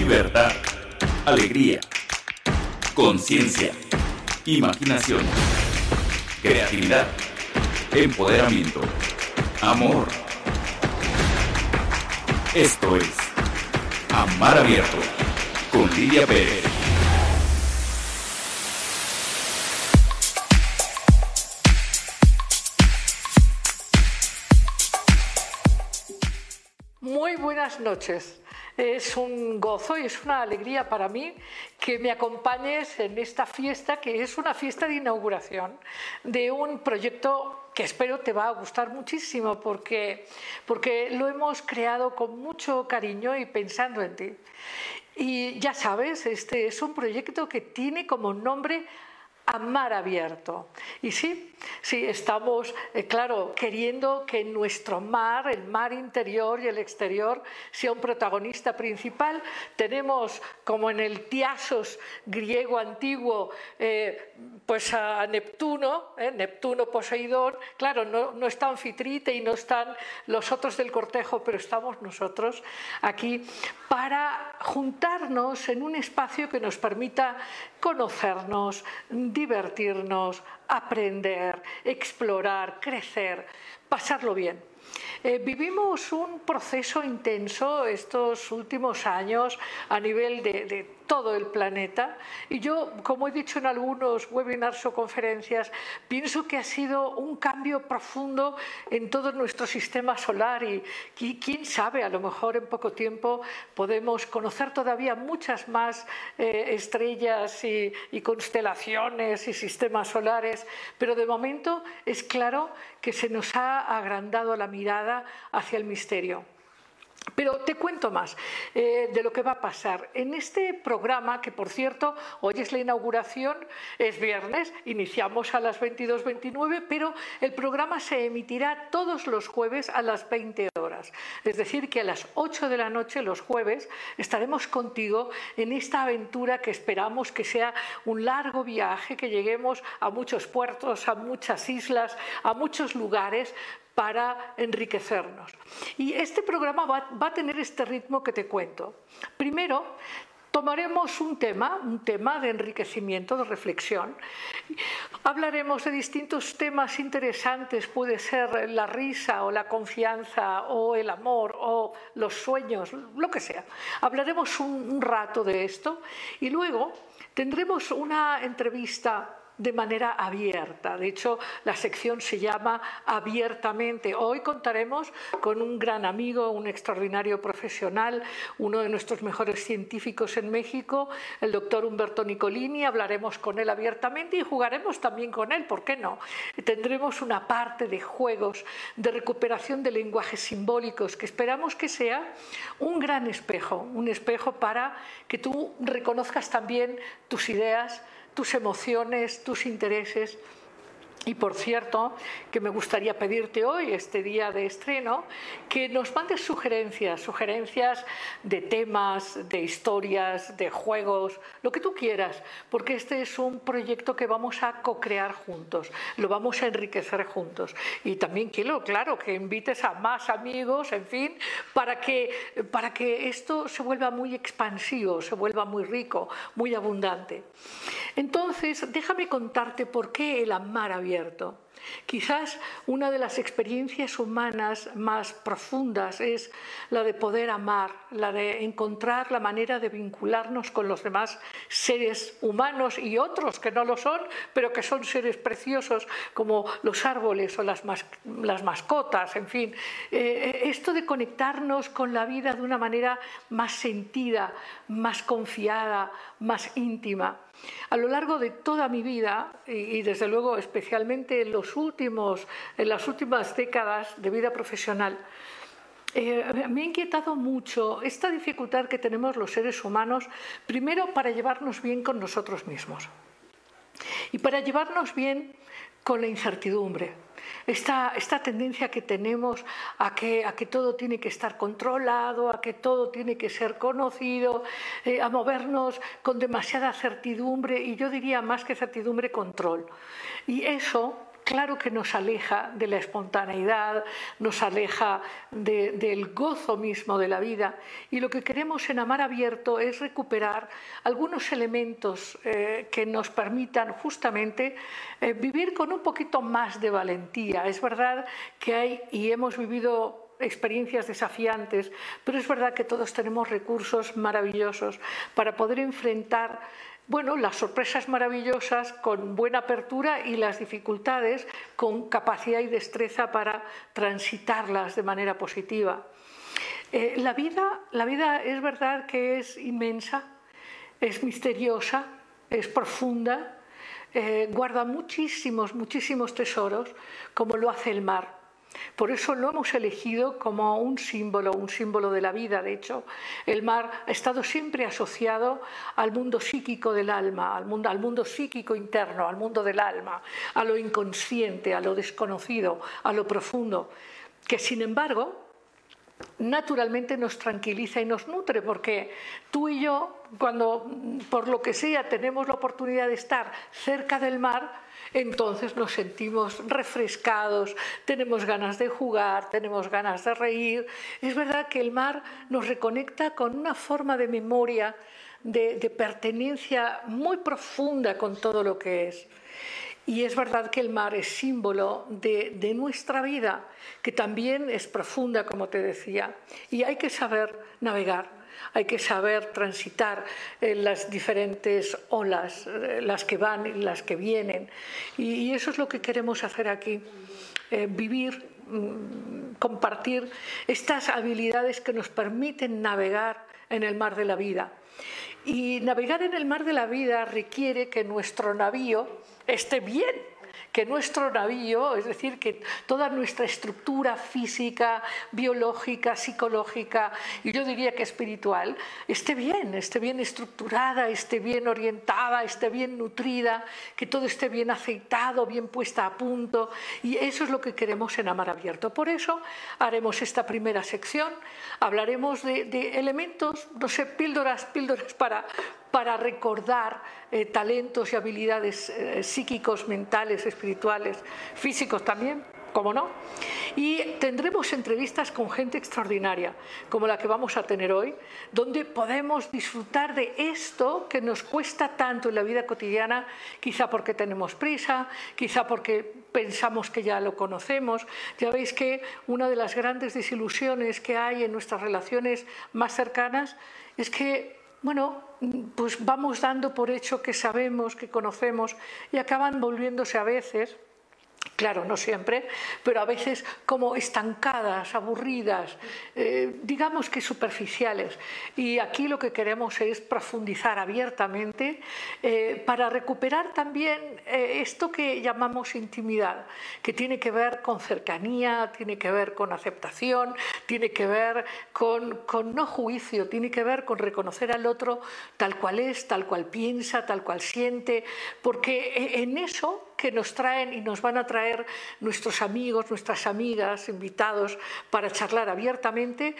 libertad, alegría, conciencia, imaginación, creatividad, empoderamiento, amor. Esto es Amar Abierto con Lidia Pérez. Muy buenas noches. Es un gozo y es una alegría para mí que me acompañes en esta fiesta, que es una fiesta de inauguración de un proyecto que espero te va a gustar muchísimo porque, porque lo hemos creado con mucho cariño y pensando en ti. Y ya sabes, este es un proyecto que tiene como nombre Amar Abierto. Y sí, Sí, estamos, eh, claro, queriendo que nuestro mar, el mar interior y el exterior, sea un protagonista principal. Tenemos, como en el Tiasos griego antiguo, eh, pues a Neptuno, eh, Neptuno Poseidón. Claro, no, no está Anfitrite y no están los otros del cortejo, pero estamos nosotros aquí para juntarnos en un espacio que nos permita conocernos, divertirnos, aprender, explorar, crecer, pasarlo bien. Eh, vivimos un proceso intenso estos últimos años a nivel de, todo el planeta y yo, como he dicho en algunos webinars o conferencias, pienso que ha sido un cambio profundo en todo nuestro sistema solar y, quién sabe, a lo mejor en poco tiempo podemos conocer todavía muchas más eh, estrellas y, y constelaciones y sistemas solares, pero de momento es claro que se nos ha agrandado la mirada hacia el misterio. Pero te cuento más eh, de lo que va a pasar. En este programa, que por cierto, hoy es la inauguración, es viernes, iniciamos a las 22.29, pero el programa se emitirá todos los jueves a las 20 horas. Es decir, que a las 8 de la noche, los jueves, estaremos contigo en esta aventura que esperamos que sea un largo viaje, que lleguemos a muchos puertos, a muchas islas, a muchos lugares para enriquecernos. Y este programa va, a tener este ritmo que te cuento. Primero, Tomaremos un tema, un tema de enriquecimiento, de reflexión. Hablaremos de distintos temas interesantes, puede ser la risa o la confianza o el amor o los sueños, lo que sea. Hablaremos un rato de esto y luego tendremos una entrevista de manera abierta. De hecho, la sección se llama Abiertamente. Hoy contaremos con un gran amigo, un extraordinario profesional, uno de nuestros mejores científicos en México, el doctor Humberto Nicolini. Hablaremos con él abiertamente y jugaremos también con él, ¿por qué no? Tendremos una parte de juegos, de recuperación de lenguajes simbólicos, que esperamos que sea un gran espejo, un espejo para que tú reconozcas también tus ideas, tus emociones, tus intereses. Y por cierto, que me gustaría pedirte hoy, este día de estreno, que nos mandes sugerencias, sugerencias de temas, de historias, de juegos, lo que tú quieras, porque este es un proyecto que vamos a co-crear juntos, lo vamos a enriquecer juntos. Y también quiero, claro, que invites a más amigos, en fin, para que, para que esto se vuelva muy expansivo, se vuelva muy rico, muy abundante. Entonces, déjame contarte por qué el amar Quizás una de las experiencias humanas más profundas es la de poder amar, la de encontrar la manera de vincularnos con los demás seres humanos y otros que no lo son, pero que son seres preciosos como los árboles o las, mascotas, en fin. Eh, esto de conectarnos con la vida de una manera más sentida, más confiada, más íntima. A lo largo de toda mi vida, y desde luego especialmente en, las últimas décadas de vida profesional, eh, me ha inquietado mucho esta dificultad que tenemos los seres humanos, primero para llevarnos bien con nosotros mismos y para llevarnos bien con la incertidumbre esta, esta tendencia que tenemos a que, a que todo tiene que estar controlado, a que todo tiene que ser conocido, eh, a movernos con demasiada certidumbre y yo diría más que certidumbre, control. Y eso claro que nos aleja de la espontaneidad, nos aleja del gozo mismo de la vida. Y lo que queremos en Amar Abierto es recuperar algunos elementos eh, que nos permitan justamente eh, vivir con un poquito más de valentía. Es verdad que hay y hemos vivido experiencias desafiantes, pero es verdad que todos tenemos recursos maravillosos para poder enfrentar bueno, las sorpresas maravillosas con buena apertura y las dificultades con capacidad y destreza para transitarlas de manera positiva. Eh, la, vida, la vida es verdad que es inmensa, es misteriosa, es profunda, eh, guarda muchísimos, muchísimos tesoros, como lo hace el mar. Por eso lo hemos elegido como un símbolo, un símbolo de la vida. De hecho, el mar ha estado siempre asociado al mundo psíquico del alma, al mundo, al mundo psíquico interno, al mundo del alma, a lo inconsciente, a lo desconocido, a lo profundo, que sin embargo naturalmente nos tranquiliza y nos nutre, porque tú y yo, cuando por lo que sea tenemos la oportunidad de estar cerca del mar, entonces nos sentimos refrescados, tenemos ganas de jugar, tenemos ganas de reír. Es verdad que el mar nos reconecta con una forma de memoria, de, pertenencia muy profunda con todo lo que es. Y es verdad que el mar es símbolo de, nuestra vida, que también es profunda, como te decía, y hay que saber navegar hay que saber transitar eh, las diferentes olas, eh, las que van y las que vienen. Y, eso es lo que queremos hacer aquí, eh, vivir, mm, compartir estas habilidades que nos permiten navegar en el mar de la vida. Y navegar en el mar de la vida requiere que nuestro navío esté bien que nuestro navío, es decir, que toda nuestra estructura física, biológica, psicológica y yo diría que espiritual, esté bien, esté bien estructurada, esté bien orientada, esté bien nutrida, que todo esté bien aceitado, bien puesta a punto. Y eso es lo que queremos en Amar Abierto. Por eso haremos esta primera sección, hablaremos de, elementos, no sé, píldoras, píldoras para, para recordar eh, talentos y habilidades eh, psíquicos, mentales, espirituales, físicos también, como no. Y tendremos entrevistas con gente extraordinaria, como la que vamos a tener hoy, donde podemos disfrutar de esto que nos cuesta tanto en la vida cotidiana, quizá porque tenemos prisa, quizá porque pensamos que ya lo conocemos. Ya veis que una de las grandes desilusiones que hay en nuestras relaciones más cercanas es que bueno, pues vamos dando por hecho que sabemos, que conocemos y acaban volviéndose a veces Claro, no siempre, pero a veces como estancadas, aburridas, eh, digamos que superficiales. Y aquí lo que queremos es profundizar abiertamente eh, para recuperar también eh, esto que llamamos intimidad, que tiene que ver con cercanía, tiene que ver con aceptación, tiene que ver con, con no juicio, tiene que ver con reconocer al otro tal cual es, tal cual piensa, tal cual siente, porque en eso que nos traen y nos van a traer nuestros amigos, nuestras amigas, invitados para charlar abiertamente,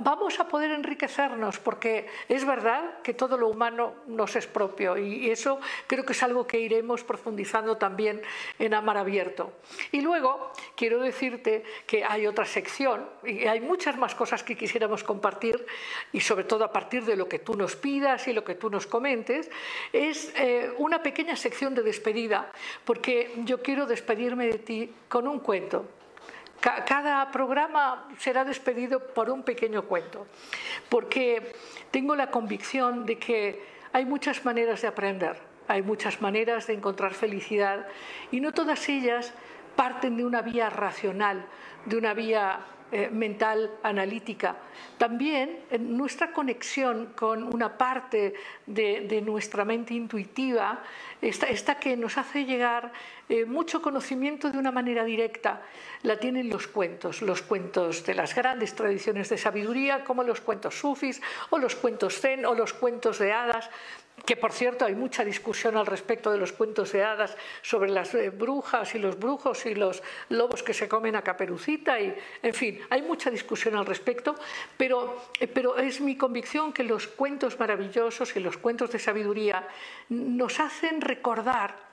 vamos a poder enriquecernos porque es verdad que todo lo humano nos es propio y eso creo que es algo que iremos profundizando también en Amar Abierto. Y luego quiero decirte que hay otra sección y hay muchas más cosas que quisiéramos compartir y sobre todo a partir de lo que tú nos pidas y lo que tú nos comentes, es eh, una pequeña sección de despedida porque yo quiero despedirme de ti con un cuento. Cada programa será despedido por un pequeño cuento, porque tengo la convicción de que hay muchas maneras de aprender, hay muchas maneras de encontrar felicidad y no todas ellas parten de una vía racional, de una vía eh, mental analítica. También nuestra conexión con una parte de, nuestra mente intuitiva, esta, que nos hace llegar eh, mucho conocimiento de una manera directa, la tienen los cuentos, los cuentos de las grandes tradiciones de sabiduría, como los cuentos sufis o los cuentos zen o los cuentos de hadas que por cierto hay mucha discusión al respecto de los cuentos de hadas sobre las eh, brujas y los brujos y los lobos que se comen a caperucita y en fin, hay mucha discusión al respecto, pero, eh, pero es mi convicción que los cuentos maravillosos y los cuentos de sabiduría nos hacen recordar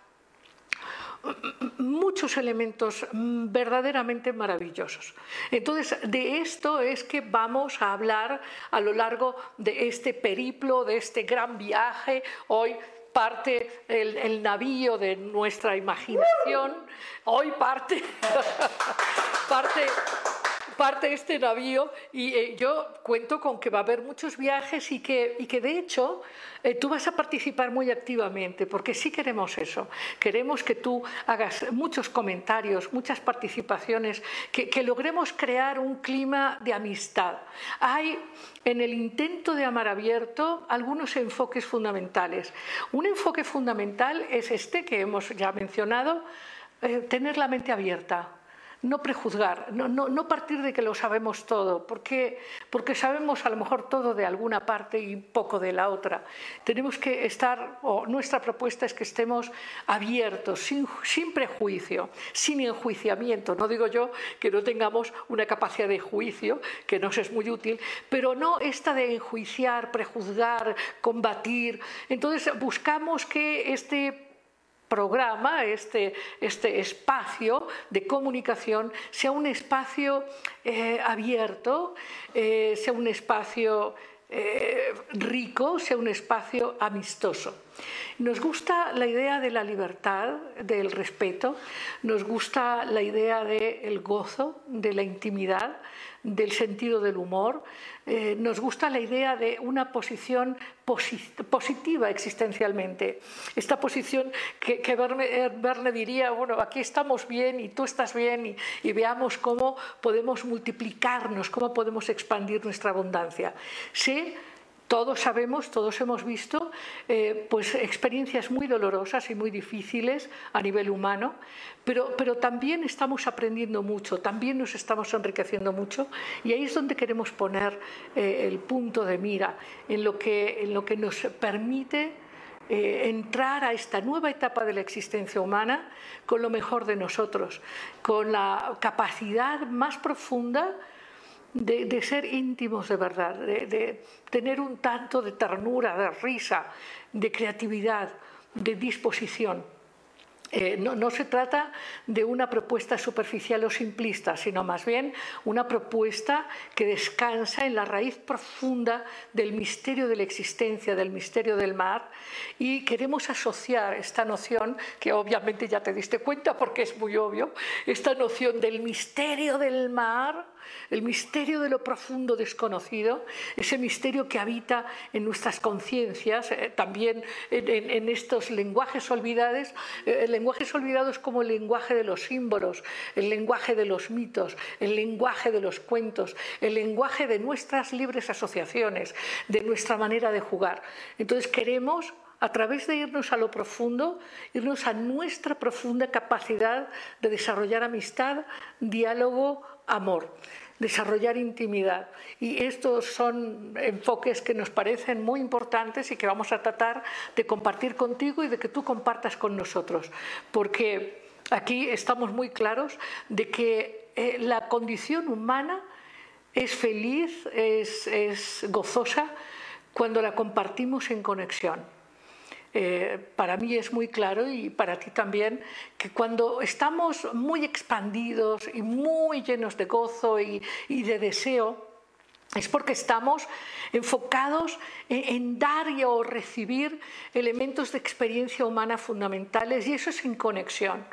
muchos elementos verdaderamente maravillosos. Entonces, de esto es que vamos a hablar a lo largo de este periplo, de este gran viaje. Hoy parte el, navío de nuestra imaginación, hoy parte, parte parte este navío y eh, yo cuento con que va a haber muchos viajes y que, y que de hecho eh, tú vas a participar muy activamente, porque sí queremos eso. Queremos que tú hagas muchos comentarios, muchas participaciones, que, que logremos crear un clima de amistad. Hay en el intento de amar abierto algunos enfoques fundamentales. Un enfoque fundamental es este que hemos ya mencionado, eh, tener la mente abierta no prejuzgar, no, no, partir de que lo sabemos todo, porque, porque sabemos a lo mejor todo de alguna parte y poco de la otra. Tenemos que estar, o nuestra propuesta es que estemos abiertos, sin, sin prejuicio, sin enjuiciamiento. No digo yo que no tengamos una capacidad de juicio, que nos es muy útil, pero no esta de enjuiciar, prejuzgar, combatir. Entonces buscamos que este programa, este, este espacio de comunicación, sea un espacio eh, abierto, eh, sea un espacio eh, rico, sea un espacio amistoso. Nos gusta la idea de la libertad, del respeto, nos gusta la idea del gozo, de la intimidad, del sentido del humor, eh, nos gusta la idea de una posición positiva existencialmente. Esta posición que, que Verne, diría, bueno, aquí estamos bien y tú estás bien y, veamos cómo podemos multiplicarnos, cómo podemos expandir nuestra abundancia. Sí, todos sabemos, todos hemos visto eh, pues experiencias muy dolorosas y muy difíciles a nivel humano, pero, pero también estamos aprendiendo mucho, también nos estamos enriqueciendo mucho y ahí es donde queremos poner eh, el punto de mira, en lo que, en lo que nos permite eh, entrar a esta nueva etapa de la existencia humana con lo mejor de nosotros, con la capacidad más profunda de, ser íntimos de verdad, de, tener un tanto de ternura, de risa, de creatividad, de disposición. Eh, no, no, se trata de una propuesta superficial o simplista, sino más bien una propuesta que descansa en la raíz profunda del misterio de la existencia, del misterio del mar, y queremos asociar esta noción, que obviamente ya te diste cuenta porque es muy obvio, esta noción del misterio del mar el misterio de lo profundo desconocido, ese misterio que habita en nuestras conciencias, eh, también en, estos lenguajes olvidados, eh, lenguajes olvidados como el lenguaje de los símbolos, el lenguaje de los mitos, el lenguaje de los cuentos, el lenguaje de nuestras libres asociaciones, de nuestra manera de jugar. Entonces queremos a través de irnos a lo profundo, irnos a nuestra profunda capacidad de desarrollar amistad, diálogo, amor, desarrollar intimidad. Y estos son enfoques que nos parecen muy importantes y que vamos a tratar de compartir contigo y de que tú compartas con nosotros, porque aquí estamos muy claros de que eh, la condición humana es feliz, es, es gozosa cuando la compartimos en conexión. Eh, para mí es muy claro y para ti también que cuando estamos muy expandidos y muy llenos de gozo y, de deseo, es porque estamos enfocados en, dar y o recibir elementos de experiencia humana fundamentales y eso es sin conexión.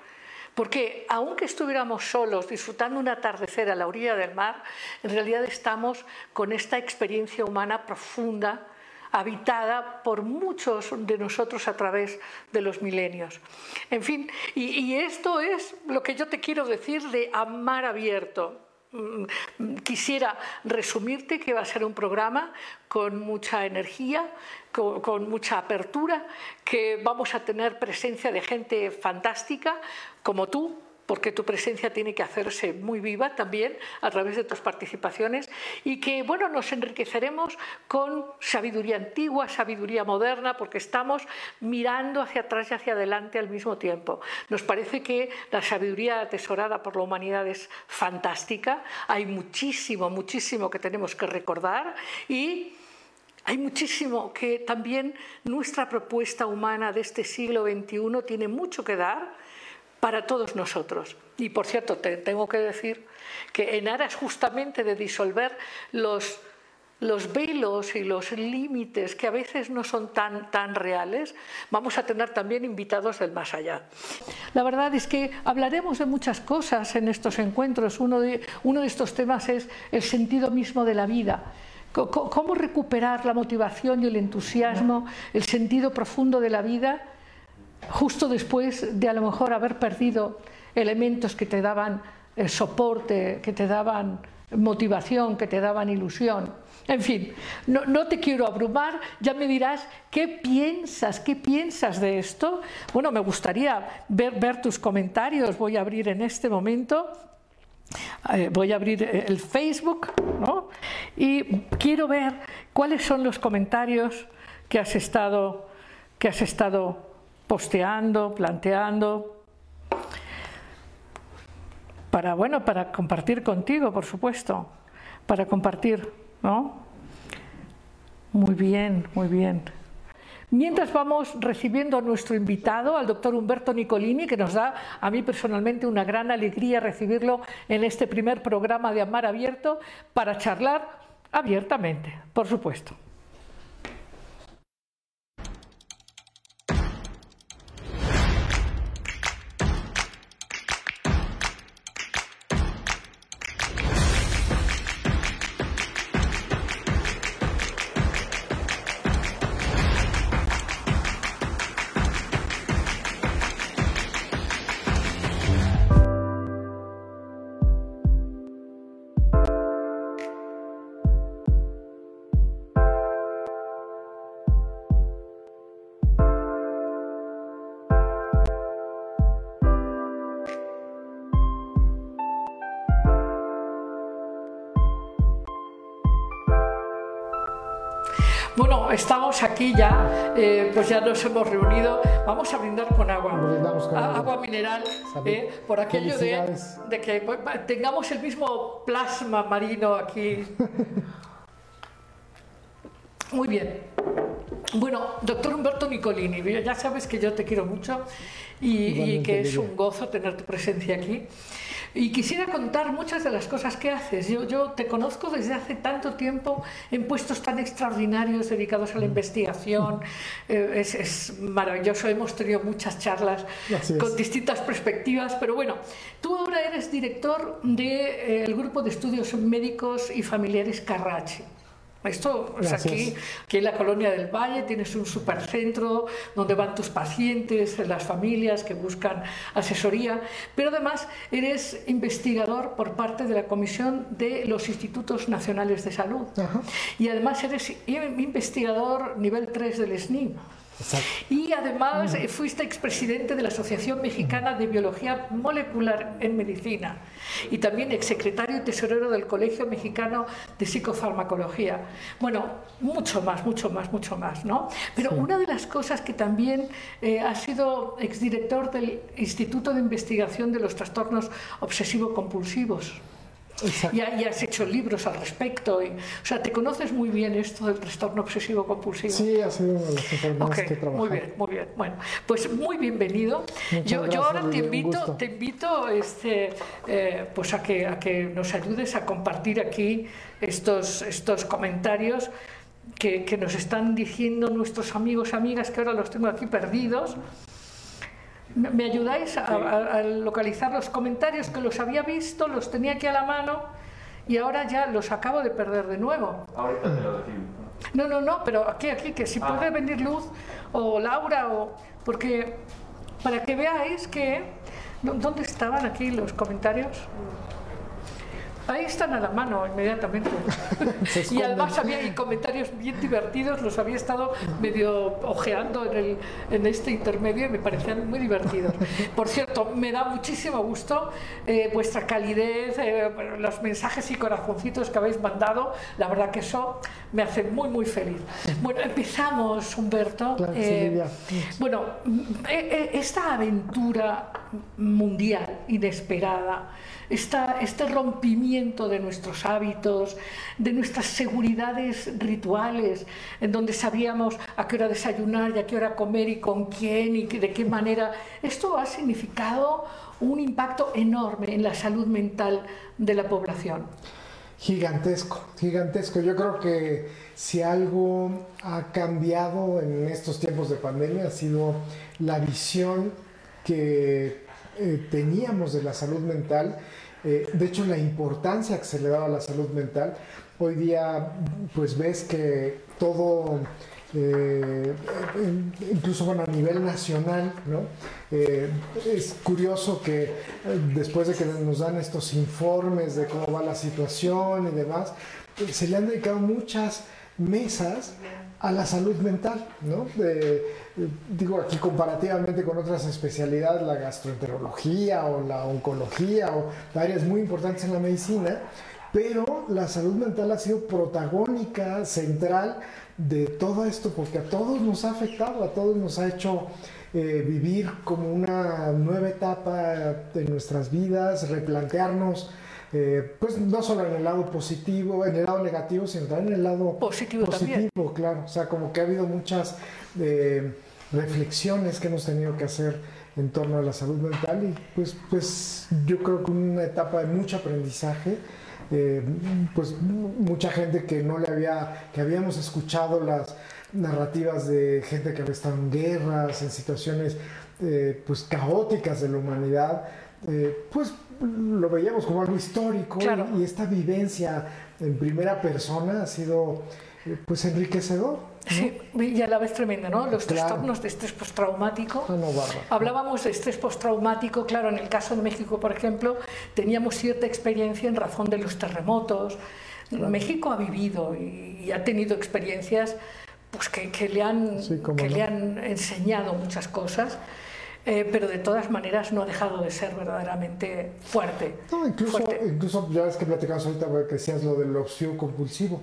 Porque aunque estuviéramos solos disfrutando un atardecer a la orilla del mar, en realidad estamos con esta experiencia humana profunda habitada por muchos de nosotros a través de los milenios. En fin, y, esto es lo que yo te quiero decir de amar abierto. Mm, quisiera resumirte que va a ser un programa con mucha energía, con, mucha apertura, que vamos a tener presencia de gente fantástica como tú, porque tu presencia tiene que hacerse muy viva también a través de tus participaciones y que bueno nos enriqueceremos con sabiduría antigua, sabiduría moderna, porque estamos mirando hacia atrás y hacia adelante al mismo tiempo. Nos parece que la sabiduría atesorada por la humanidad es fantástica, hay muchísimo, muchísimo que tenemos que recordar y hay muchísimo que también nuestra propuesta humana de este siglo XXI tiene mucho que dar para todos nosotros. Y por cierto, te tengo que decir que en aras justamente de disolver los los velos y los límites que a veces no son tan, tan reales, vamos a tener también invitados del más allá. La verdad es que hablaremos de muchas cosas en estos encuentros. Uno de, uno de estos temas es el sentido mismo de la vida. ¿Cómo recuperar la motivación y el entusiasmo, el sentido profundo de la vida, justo después de a lo mejor haber perdido elementos que te daban el soporte, que te daban motivación, que te daban ilusión? En fin, no, te quiero abrumar, ya me dirás qué piensas, qué piensas de esto. Bueno, me gustaría ver, tus comentarios, voy a abrir en este momento, eh, voy a abrir el Facebook, ¿no? Y quiero ver cuáles son los comentarios que has estado, que has estado posteando, planteando, para, bueno, para compartir contigo, por supuesto, para compartir. ¿no? Muy bien, muy bien. Mientras vamos recibiendo a nuestro invitado, al doctor Humberto Nicolini, que nos da a mí personalmente una gran alegría recibirlo en este primer programa de Amar Abierto para charlar abiertamente, por supuesto. Aquí ya, eh, pues ya nos hemos reunido. Vamos a brindar con agua, agua mineral, eh, por aquello de, de, que tengamos el mismo plasma marino aquí. Muy bien. Bueno, doctor Humberto Nicolini, ya sabes que yo te quiero mucho y, y que es un gozo tener tu presencia aquí. Y quisiera contar muchas de las cosas que haces. Yo, yo te conozco desde hace tanto tiempo en puestos tan extraordinarios dedicados a la investigación. Eh, es, es, maravilloso. Hemos tenido muchas charlas con distintas perspectivas. Pero bueno, tú ahora eres director del de, eh, grupo de estudios médicos y familiares Carrache. Esto es aquí, aquí en la colonia del Valle tienes un supercentro donde van tus pacientes, las familias que buscan asesoría, pero además eres investigador por parte de la Comisión de los Institutos Nacionales de Salud. Y además eres investigador nivel 3 del SNI. Y además eh, fuiste expresidente de la Asociación Mexicana de Biología Molecular en Medicina y también exsecretario y tesorero del Colegio Mexicano de Psicofarmacología. Bueno, mucho más, mucho más, mucho más, ¿no? Pero una de las cosas que también eh, ha sido exdirector del Instituto de Investigación de los Trastornos Obsesivo-Compulsivos. Y, has hecho libros al respecto. Y, o sea, ¿te conoces muy bien esto del trastorno obsesivo compulsivo? Sí, ha sido uno de los enfermedades que he trabajado. Muy bien, muy bien. Bueno, pues muy bienvenido. yo, yo, ahora te invito, te invito este, eh, pues a, que, a que nos ayudes a compartir aquí estos, estos comentarios que, que nos están diciendo nuestros amigos, amigas, que ahora los tengo aquí perdidos. ¿Me ayudáis a, localizar los comentarios que los había visto, los tenía aquí a la mano y ahora ya los acabo de perder de nuevo? Ahorita te lo No, no, no, pero aquí, aquí, que si puede ah. venir Luz o Laura, o porque para que veáis que... ¿Dónde estaban aquí los comentarios? Ahí están a la mano inmediatamente. y además había comentarios bien divertidos, los había estado medio ojeando en, el, en este intermedio y me parecían muy divertidos. Por cierto, me da muchísimo gusto eh, vuestra calidez, eh, los mensajes y corazoncitos que habéis mandado. La verdad que eso me hace muy, muy feliz. Bueno, empezamos, Humberto. Eh, bueno, esta aventura mundial inesperada, este rompimiento de nuestros hábitos, de nuestras seguridades rituales, en donde sabíamos a qué hora desayunar y a qué hora comer y con quién y de qué manera, esto ha significado un impacto enorme en la salud mental de la población. Gigantesco, gigantesco. Yo creo que si algo ha cambiado en estos tiempos de pandemia ha sido la visión que eh, teníamos de la salud mental, eh, de hecho la importancia que se le daba a la salud mental. Hoy día pues ves que todo eh, incluso bueno, a nivel nacional, ¿no? Eh, es curioso que después de que nos dan estos informes de cómo va la situación y demás, se le han dedicado muchas mesas a la salud mental, ¿no? digo aquí comparativamente con otras especialidades, la gastroenterología o la oncología o áreas muy importantes en la medicina, pero la salud mental ha sido protagónica, central de todo esto, porque a todos nos ha afectado, a todos nos ha hecho eh, vivir como una nueva etapa de nuestras vidas, replantearnos, eh, pues no solo en el lado positivo, en el lado negativo, sino también en el lado positivo, positivo claro. O sea, como que ha habido muchas eh, reflexiones que hemos tenido que hacer en torno a la salud mental y pues, pues yo creo que una etapa de mucho aprendizaje eh, pues mucha gente que no le había, que habíamos escuchado las narrativas de gente que había estado en guerras, en situaciones eh, pues caóticas de la humanidad, eh, pues lo veíamos como algo histórico y, esta vivencia en primera persona ha sido pues enriquecedor. Sí, y a la vez tremenda, ¿no? Los trastornos de estrés postraumático. Ah, Hablábamos de estrés postraumático, claro, en el caso de México, por ejemplo, teníamos cierta experiencia en razón de los terremotos. México ha vivido y, ha tenido experiencias pues, que, le, han, que le han enseñado muchas cosas. Eh, pero de todas maneras no ha dejado de ser verdaderamente fuerte. No, incluso, incluso ya ves que platicamos ahorita que decías lo del obsesivo compulsivo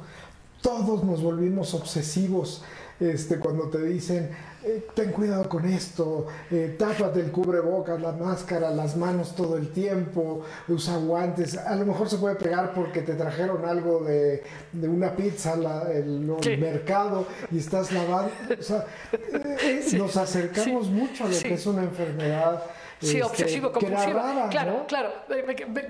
todos nos volvimos obsesivos este, cuando te dicen, eh, ten cuidado con esto, eh, tápate el cubrebocas, la máscara, las manos todo el tiempo, usa guantes, a lo mejor se puede pegar porque te trajeron algo de, una pizza al mercado y estás lavando, o sea, eh, nos acercamos mucho a lo que es una enfermedad Sí, este, obsesivo compulsivo. claro, claro,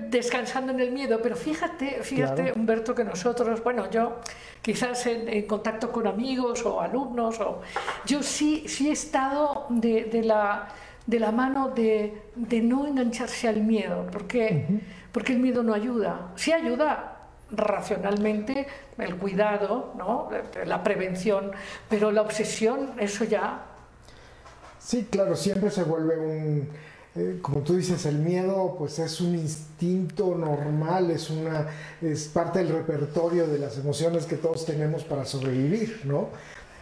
descansando en el miedo. Pero fíjate, fíjate, Humberto, que nosotros, bueno, yo quizás en, contacto con amigos o alumnos, o yo sí, sí he estado de, la, de la mano de, no engancharse al miedo, porque, porque el miedo no ayuda. Sí ayuda racionalmente el cuidado, ¿no? la prevención, pero la obsesión, eso ya. Sí, claro, siempre se vuelve un eh, como tú dices, el miedo pues es un instinto normal, es, una, es parte del repertorio de las emociones que todos tenemos para sobrevivir, ¿no?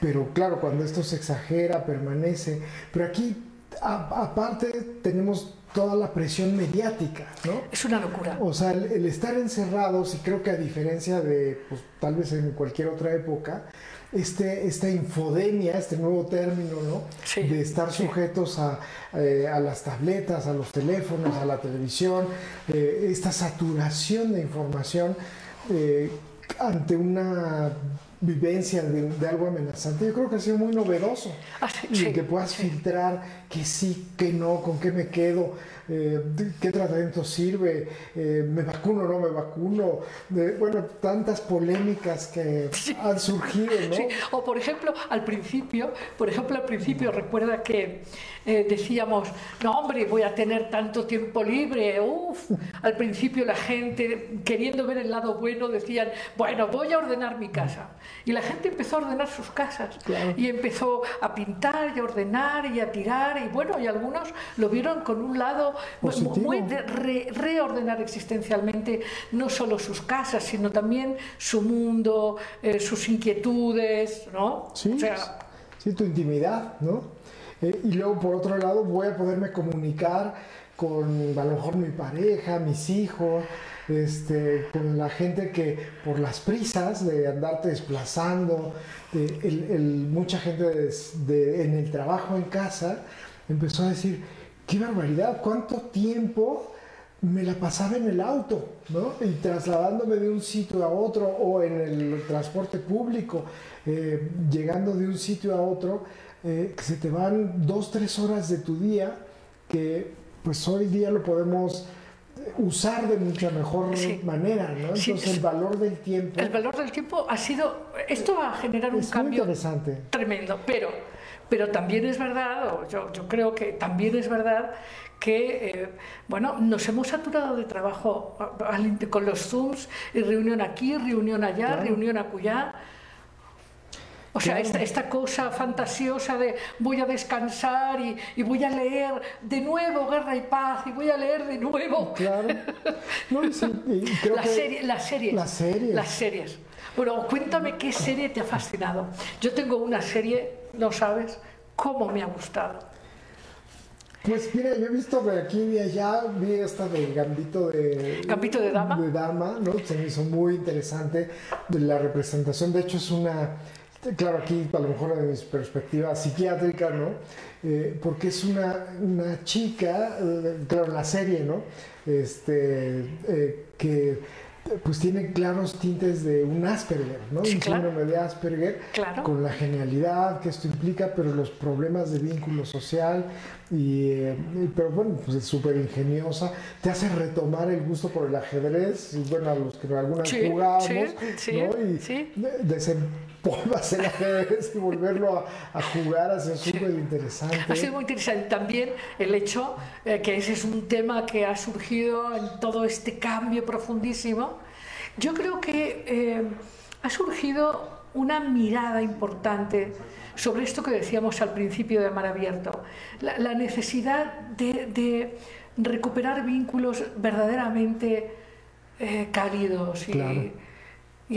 Pero claro, cuando esto se exagera, permanece. Pero aquí, aparte, tenemos toda la presión mediática, ¿no? Es una locura. O sea, el, estar encerrados, y creo que a diferencia de, pues, tal vez en cualquier otra época, este, esta infodemia, este nuevo término, ¿no? de estar sujetos eh, a, las tabletas, a los teléfonos, a la televisión, eh, esta saturación de información eh, ante una vivencia de, algo amenazante, yo creo que ha sido muy novedoso. Ah, y que puedas filtrar que sí, que no, con qué me quedo, eh, qué tratamiento sirve, eh, me vacuno o no me vacuno, bueno, tantas polémicas que han surgido, ¿no? O por ejemplo, al principio, por ejemplo, al principio recuerda que eh, decíamos, no hombre, voy a tener tanto tiempo libre, uff, al principio la gente, queriendo ver el lado bueno, decían, bueno, voy a ordenar mi casa. Y la gente empezó a ordenar sus casas. Y empezó a pintar y a ordenar y a tirar. Y bueno, y algunos lo vieron con un lado muy de reordenar existencialmente no solo sus casas, sino también su mundo, eh, sus inquietudes, ¿no? Sí, sí, tu intimidad, ¿no? Eh, y luego, por otro lado, voy a poderme comunicar con a lo mejor mi pareja, mis hijos, este, con la gente que por las prisas de andarte desplazando, el, mucha gente en el trabajo en casa, empezó a decir, qué barbaridad, cuánto tiempo me la pasaba en el auto, ¿no? Y trasladándome de un sitio a otro o en el transporte público, eh, llegando de un sitio a otro, eh, que se te van dos, tres horas de tu día, que pues hoy día lo podemos usar de mucha mejor manera, ¿no? Entonces el valor del tiempo. El valor del tiempo ha sido, esto va a generar un cambio tremendo, pero, pero también es verdad, yo, yo creo que también es verdad que eh, bueno, nos hemos saturado de trabajo con los Zooms, y reunión aquí, reunión allá, reunión acullá. O sea, esta, cosa fantasiosa de voy a descansar y, voy a leer de nuevo Guerra y Paz y voy a leer de nuevo. Claro. las, series, las series. Las series. Bueno, cuéntame qué serie te ha fascinado. Yo tengo una serie, no sabes, cómo me ha gustado. Pues mira, yo he visto de aquí y de allá, vi esta de Gambito de... Gambito de Dama. De Dama, ¿no? Se me hizo muy interesante la representación. De hecho, es una... Claro, aquí a lo mejor de mi perspectiva psiquiátrica, ¿no? Eh, porque es una, una chica, eh, claro, la serie, ¿no? Este, eh, que pues tiene claros tintes de un Asperger, ¿no? un síndrome de Asperger, con la genialidad que esto implica, pero los problemas de vínculo social, y, eh, pero bueno, pues es súper ingeniosa, te hace retomar el gusto por el ajedrez, y bueno, a los que algunas jugamos, ¿no? Y desempolvas el ajedrez y volverlo a, jugar, ha sido súper interesante. Ha sido muy interesante también el hecho eh, que ese es un tema que ha surgido en todo este cambio profundísimo. Yo creo que eh, ha surgido una mirada importante sobre esto que decíamos al principio de Mar Abierto, la, necesidad de, recuperar vínculos verdaderamente eh, cálidos y,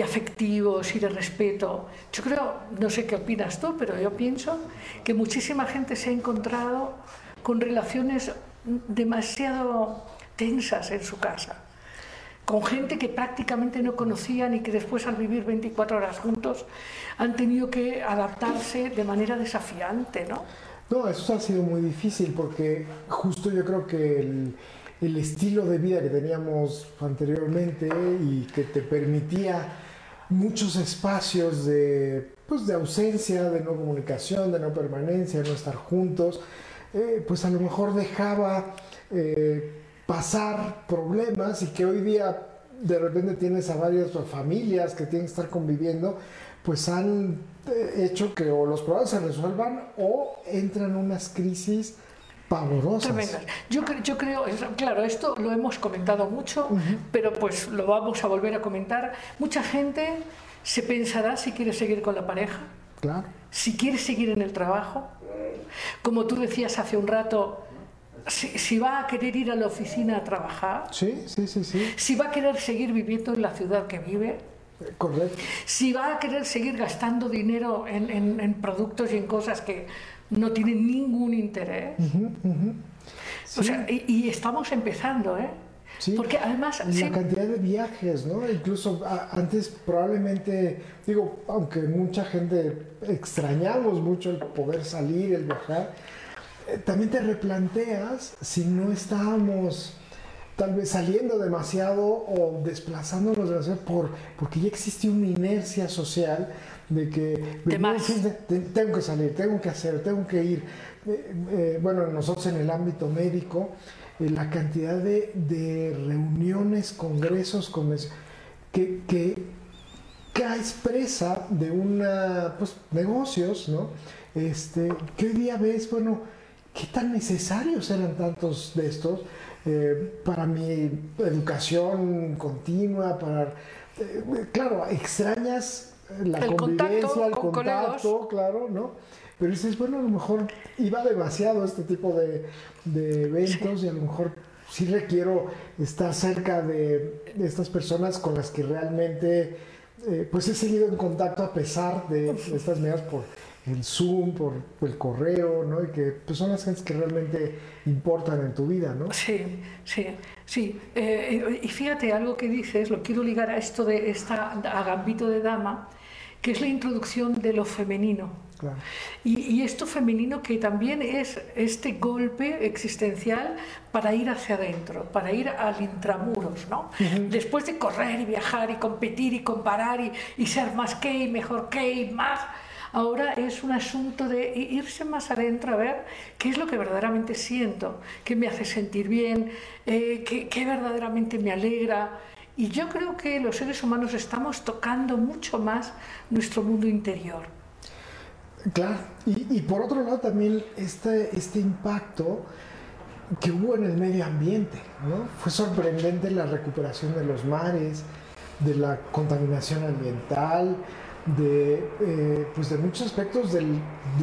afectivos y de respeto. Yo creo, no sé qué opinas tú, pero yo pienso que muchísima gente se ha encontrado con relaciones demasiado tensas en su casa con gente que prácticamente no conocían y que después al vivir 24 horas juntos han tenido que adaptarse de manera desafiante, ¿no? No, eso ha sido muy difícil porque justo yo creo que el, el estilo de vida que teníamos anteriormente y que te permitía muchos espacios de, pues, de ausencia, de no comunicación, de no permanencia, de no estar juntos, eh, pues a lo mejor dejaba eh, pasar problemas y que hoy día de repente tienes a varias familias que tienen que estar conviviendo, pues han eh, hecho que o los problemas se resuelvan o entran unas crisis pavorosas. Yo, yo creo, claro, esto lo hemos comentado mucho, pero pues lo vamos a volver a comentar. Mucha gente se pensará si quiere seguir con la pareja, claro. si quiere seguir en el trabajo. Como tú decías hace un rato, si, va a querer ir a la oficina a trabajar, sí, sí, sí, sí. si va a querer seguir viviendo en la ciudad que vive, Correcto. si va a querer seguir gastando dinero en, productos y en cosas que no tienen ningún interés. O sea, y, estamos empezando, ¿eh? Sí, Porque además... La cantidad de viajes, ¿no? Incluso antes probablemente, digo, aunque mucha gente extrañamos mucho el poder salir, el viajar, eh, también te replanteas si no estábamos tal vez saliendo demasiado o desplazándonos demasiado por, porque ya existe una inercia social de que tengo que salir, tengo que hacer, tengo que ir. Eh, eh, bueno, nosotros en el ámbito médico, la cantidad de, reuniones, congresos, que, que, que expresa de una, pues, negocios, ¿no? Este, que hoy día ves, bueno, ¿qué tan necesarios eran tantos de estos eh, para mi educación continua? Para, eh, claro, extrañas la convivencia, el contacto, claro, ¿no? Pero dices, bueno, a lo mejor iba demasiado este tipo de, eventos y a lo mejor sí requiero estar cerca de, estas personas con las que realmente eh, pues he seguido en contacto a pesar de estas medidas por el Zoom, por, el correo, ¿no? Y que pues, son las gentes que realmente importan en tu vida, ¿no? Sí, sí, sí. Eh, y fíjate, algo que dices, lo quiero ligar a esto de esta, a Gambito de Dama, que es la introducción de lo femenino. Y, esto femenino que también es este golpe existencial para ir hacia adentro, para ir al intramuros, ¿no? Después de correr y viajar y competir y comparar y, y ser más que y mejor que y más, ahora es un asunto de irse más adentro a ver qué es lo que verdaderamente siento, qué me hace sentir bien, eh, qué, qué verdaderamente me alegra. Y yo creo que los seres humanos estamos tocando mucho más nuestro mundo interior. Claro, y, por otro lado también este, este impacto que hubo en el medio ambiente, ¿no? Fue sorprendente la recuperación de los mares, de la contaminación ambiental, de, eh, pues de muchos aspectos del,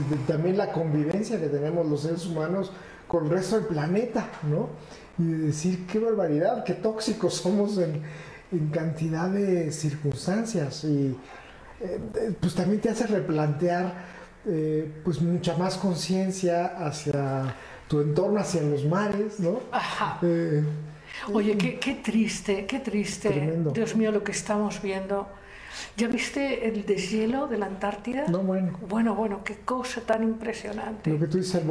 de, también la convivencia que tenemos los seres humanos con el resto del planeta, ¿no? Y de decir qué barbaridad, qué tóxicos somos en, en cantidad de circunstancias y eh, pues también te hace replantear eh, pues mucha más conciencia hacia tu entorno, hacia los mares, ¿no? Ajá. Eh, Oye, qué, qué, triste, qué triste, Dios mío, lo que estamos viendo. ¿Ya viste el deshielo de la Antártida? No, bueno. Bueno, bueno, qué cosa tan impresionante. Lo que tú dices,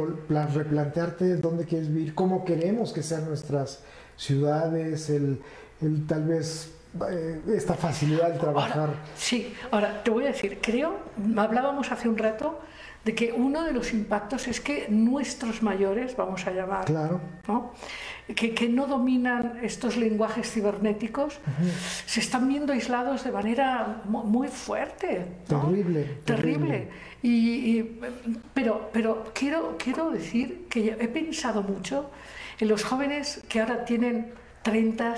replantearte dónde quieres vivir, cómo queremos que sean nuestras ciudades, el, el tal vez eh, esta facilidad de trabajar. sí, ahora te voy a decir, creo, hablábamos hace un rato de que uno de los impactos es que nuestros mayores, vamos a llamar, claro. ¿no? Que, que, no dominan estos lenguajes cibernéticos, se están viendo aislados de manera muy fuerte. Terrible. Terrible. Y, pero pero quiero, quiero decir que he pensado mucho en los jóvenes que ahora tienen 30,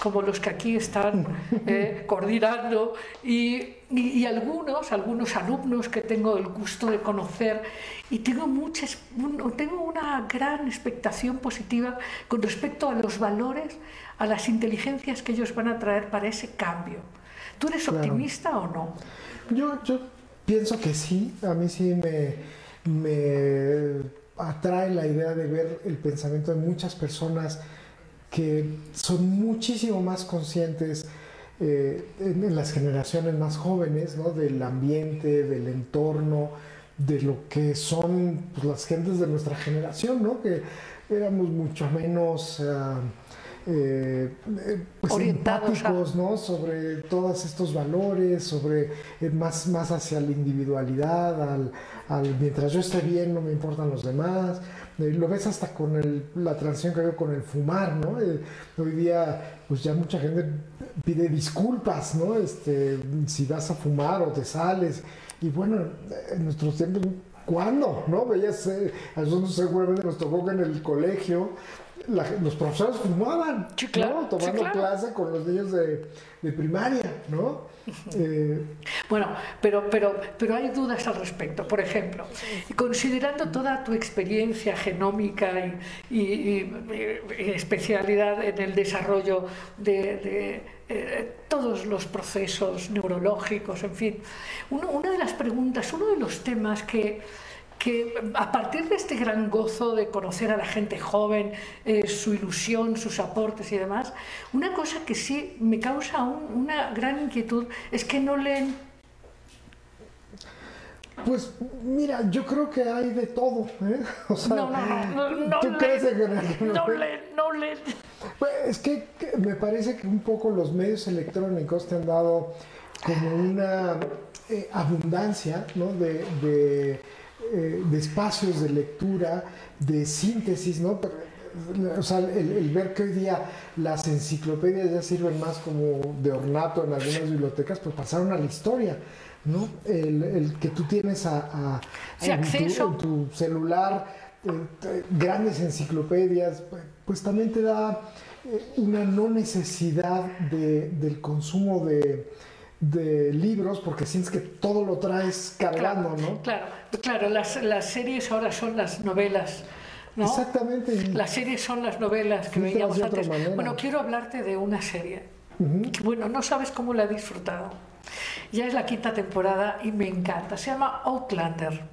como los que aquí están eh, coordinando y, y, algunos, algunos alumnos que tengo el gusto de conocer y tengo, muchas, tengo una gran expectación positiva con respecto a los valores, a las inteligencias que ellos van a traer para ese cambio. ¿Tú eres optimista o no? Yo, yo pienso que sí, a mí sí me, me atrae la idea de ver el pensamiento de muchas personas que son muchísimo más conscientes eh, en, las generaciones más jóvenes, ¿no? del ambiente, del entorno, de lo que son pues, las gentes de nuestra generación, ¿no? que éramos mucho menos... Eh, pues empáticos ¿no? sobre todos estos valores, sobre eh, más, más hacia la individualidad, al, al, mientras yo esté bien no me importan los demás. Eh, lo ves hasta con el, la transición que veo con el fumar, ¿no? hoy día pues ya mucha gente pide disculpas, ¿no? Este, si vas a fumar o te sales. Y bueno, en nuestros tiempos ¿Cuándo? ¿No? Veías, a nosotros seguramente nos tocó que en el colegio los profesores fumaban, ¿no? Tomando clase con los niños de, de primaria, ¿no? Eh, bueno, pero, pero, pero hay dudas al respecto. Por ejemplo, considerando toda tu experiencia genómica y, especialidad en el desarrollo de, eh, todos los procesos neurológicos, en fin, una de las preguntas, uno de los temas que que a partir de este gran gozo de conocer a la gente joven, eh, su ilusión, sus aportes y demás, una cosa que sí me causa una gran inquietud es que no leen. Pues mira, yo creo que hay de todo. ¿eh? O sea, no, no, no, no, ¿tú crees que no, leen, no leen. Pues es que, me parece que un poco los medios electrónicos te han dado como una eh, abundancia ¿no? de eh, de espacios de lectura, de síntesis, ¿no? O sea, el, ver que hoy día las enciclopedias ya sirven más como de ornato en algunas bibliotecas, pues pasaron a la historia, ¿no? El, que tú tienes a, en, tu, celular eh, grandes enciclopedias, pues, pues también te da eh, una no necesidad del consumo de de libros porque sientes que todo lo traes cargando, ¿no? Claro, claro, las, las, series ahora son las novelas. ¿no? Exactamente. Las series son las novelas que veíamos antes. Bueno, quiero hablarte de una serie. Bueno, no sabes cómo la he disfrutado. Ya es la quinta temporada y me encanta. Se llama Outlander.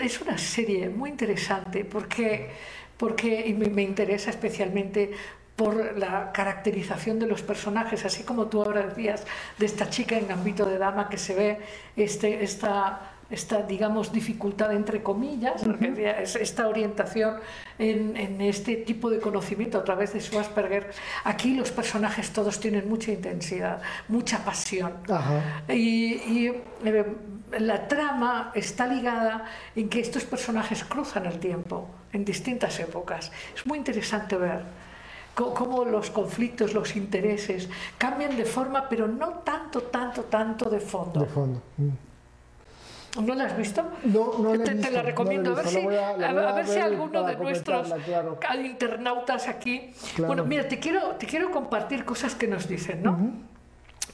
Es una serie muy interesante porque, porque me interesa especialmente por la caracterización de los personajes, así como tú ahora decías de esta chica en Gambito de Dama que se ve este, esta esta, digamos, dificultad entre comillas, esta orientación en, este tipo de conocimiento a través de su Asperger. Aquí los personajes todos tienen mucha intensidad, mucha pasión. Y, eh, la trama está ligada en que estos personajes cruzan el tiempo en distintas épocas. Es muy interesante ver cómo los conflictos, los intereses cambian de forma, pero no tanto, tanto, tanto de fondo. De fondo. Mm. ¿No la has visto? No, no la he te, la recomiendo. a, ver si, a, ver si alguno de nuestros internautas aquí. Bueno, mira, te quiero, te quiero compartir cosas que nos dicen, ¿no?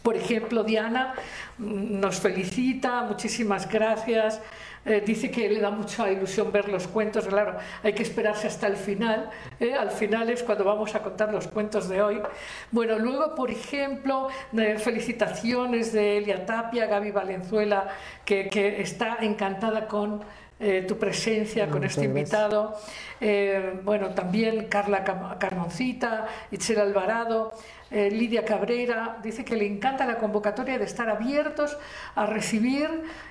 Por ejemplo, Diana nos felicita, muchísimas gracias. Eh, dice que le da mucha ilusión ver los cuentos, claro, hay que esperarse hasta el final, ¿eh? al final es cuando vamos a contar los cuentos de hoy. Bueno, luego, por ejemplo, felicitaciones de Elia Tapia, Gaby Valenzuela, que, que está encantada con eh, tu presencia con este invitado. bueno, también Carla Carmoncita, Itzel Alvarado. Eh, Lidia Cabrera dice que le encanta la convocatoria de estar abiertos a recibir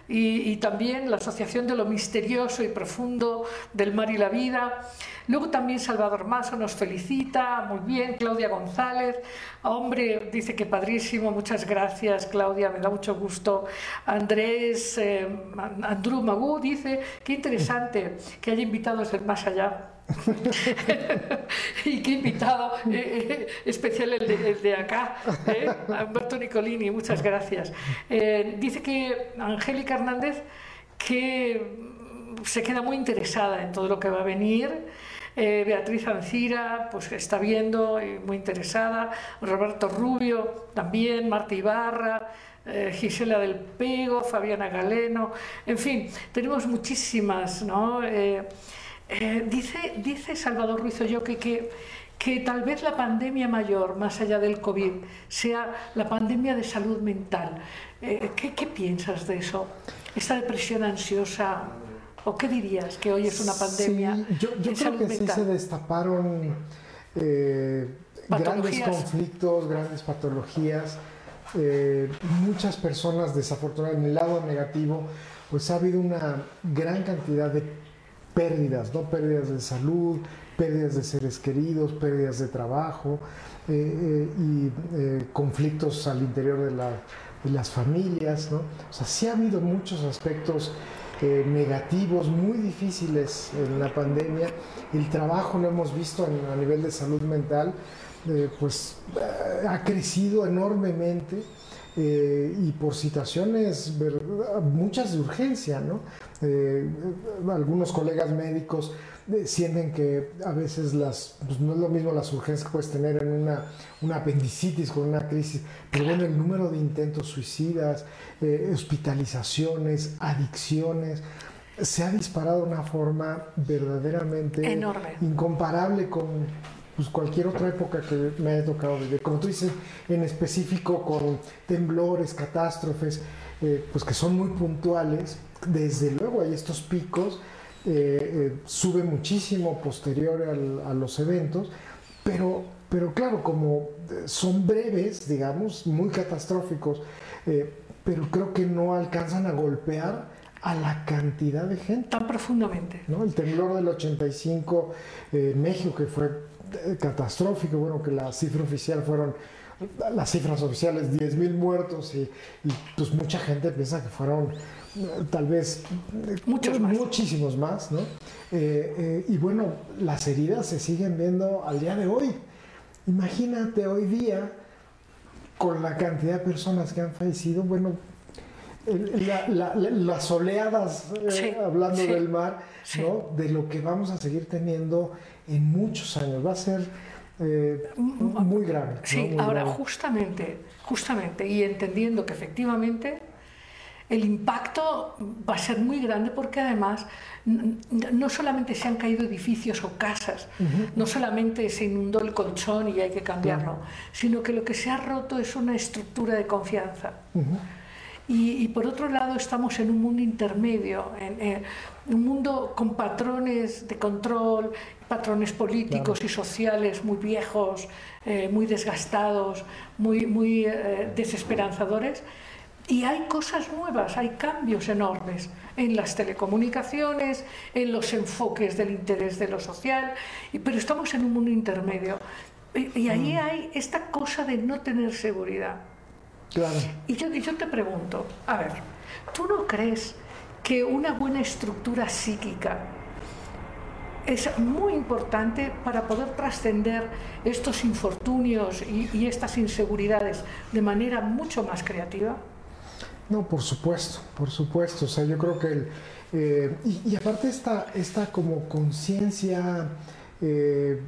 y, también la asociación de lo misterioso y profundo del mar y la vida. Luego también Salvador Maso nos felicita, muy bien, Claudia González, hombre, dice que padrísimo, muchas gracias Claudia, me da mucho gusto. Andrés, eh, Andrew Magú dice, qué interesante que haya invitados del más allá. y qué invitado eh, eh, especial el de, acá, eh, Humberto Nicolini, muchas gracias. dice que Angélica Hernández que se queda muy interesada en todo lo que va a venir. Beatriz Ancira, pues está viendo muy interesada. Roberto Rubio también, Marta Ibarra, Gisela del Pego, Fabiana Galeno, en fin, tenemos muchísimas, ¿no? Eh, dice, dice Salvador Ruiz yo que, que, tal vez la pandemia mayor, más allá del COVID, sea la pandemia de salud mental. Eh, ¿qué, piensas de eso? ¿Esta depresión ansiosa? ¿O qué dirías que hoy es una pandemia yo, yo creo que sí se destaparon eh, grandes conflictos, grandes patologías. muchas personas, desafortunadamente, en el lado negativo, pues ha habido una gran cantidad de pérdidas, ¿no? Pérdidas de salud, pérdidas de seres queridos, pérdidas de trabajo eh, eh, y eh, conflictos al interior de, las familias, ¿no? O sea, sí ha habido muchos aspectos negativos, muy difíciles en la pandemia. El trabajo, lo hemos visto a nivel de salud mental, pues ha crecido enormemente. Y por situaciones muchas de urgencia, ¿no? Eh, algunos colegas médicos eh, sienten que a veces las, pues no es lo mismo las urgencias que puedes tener en una, una apendicitis con una crisis, pero bueno, el número de intentos suicidas, eh, hospitalizaciones, adicciones, se ha disparado de una forma verdaderamente Enorme. incomparable con pues, cualquier otra época que me haya tocado vivir. Como tú dices, en específico con temblores, catástrofes, pues que son muy puntuales desde luego hay estos picos, eh, eh, sube muchísimo posterior a los eventos, pero, pero claro, como eh, son breves, digamos, muy catastróficos, pero creo que no alcanzan a golpear a la cantidad de gente. Tan profundamente. ¿no? El temblor del 85 en México, que fue catastrófico, bueno, que la cifra oficial fueron las cifras oficiales 10.000 muertos y, y, pues mucha gente piensa que fueron tal vez Muchos más. muchísimos más, ¿no? Eh, eh, y bueno, las heridas se siguen viendo al día de hoy. Imagínate hoy día, con la cantidad de personas que han fallecido, bueno, las oleadas, eh, hablando del mar, ¿no? De lo que vamos a seguir teniendo en muchos años. Va a ser muy grave. Sí, ahora justamente, justamente, y entendiendo que efectivamente el impacto va a ser muy grande porque además no solamente se han caído edificios o casas, no solamente se inundó el colchón y hay que cambiarlo, sino que lo que se ha roto es una estructura de confianza. y, por otro lado estamos en un mundo intermedio, en, un mundo con patrones de control, patrones políticos y sociales muy viejos, eh, muy desgastados, muy, muy eh, desesperanzadores. Y hay cosas nuevas, hay cambios enormes en las telecomunicaciones, en los enfoques del interés de lo social, pero estamos en un mundo intermedio. Y, ahí mm. hay esta cosa de no tener seguridad. Claro. Y yo, y yo te pregunto, a ver, ¿tú no crees que una buena estructura psíquica es muy importante para poder trascender estos infortunios y, estas inseguridades de manera mucho más creativa? No, por supuesto, por supuesto. O sea, yo creo que el, eh, y, aparte esta, esta como conciencia eh,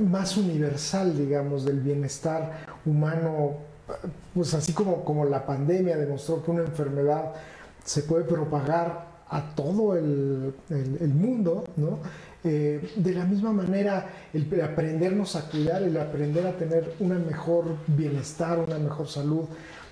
más universal, digamos, del bienestar humano, pues así como, como la pandemia demostró que una enfermedad se puede propagar a todo el, mundo, ¿no? Eh, de la misma manera, el aprendernos a cuidar, el aprender a tener un mejor bienestar, una mejor salud,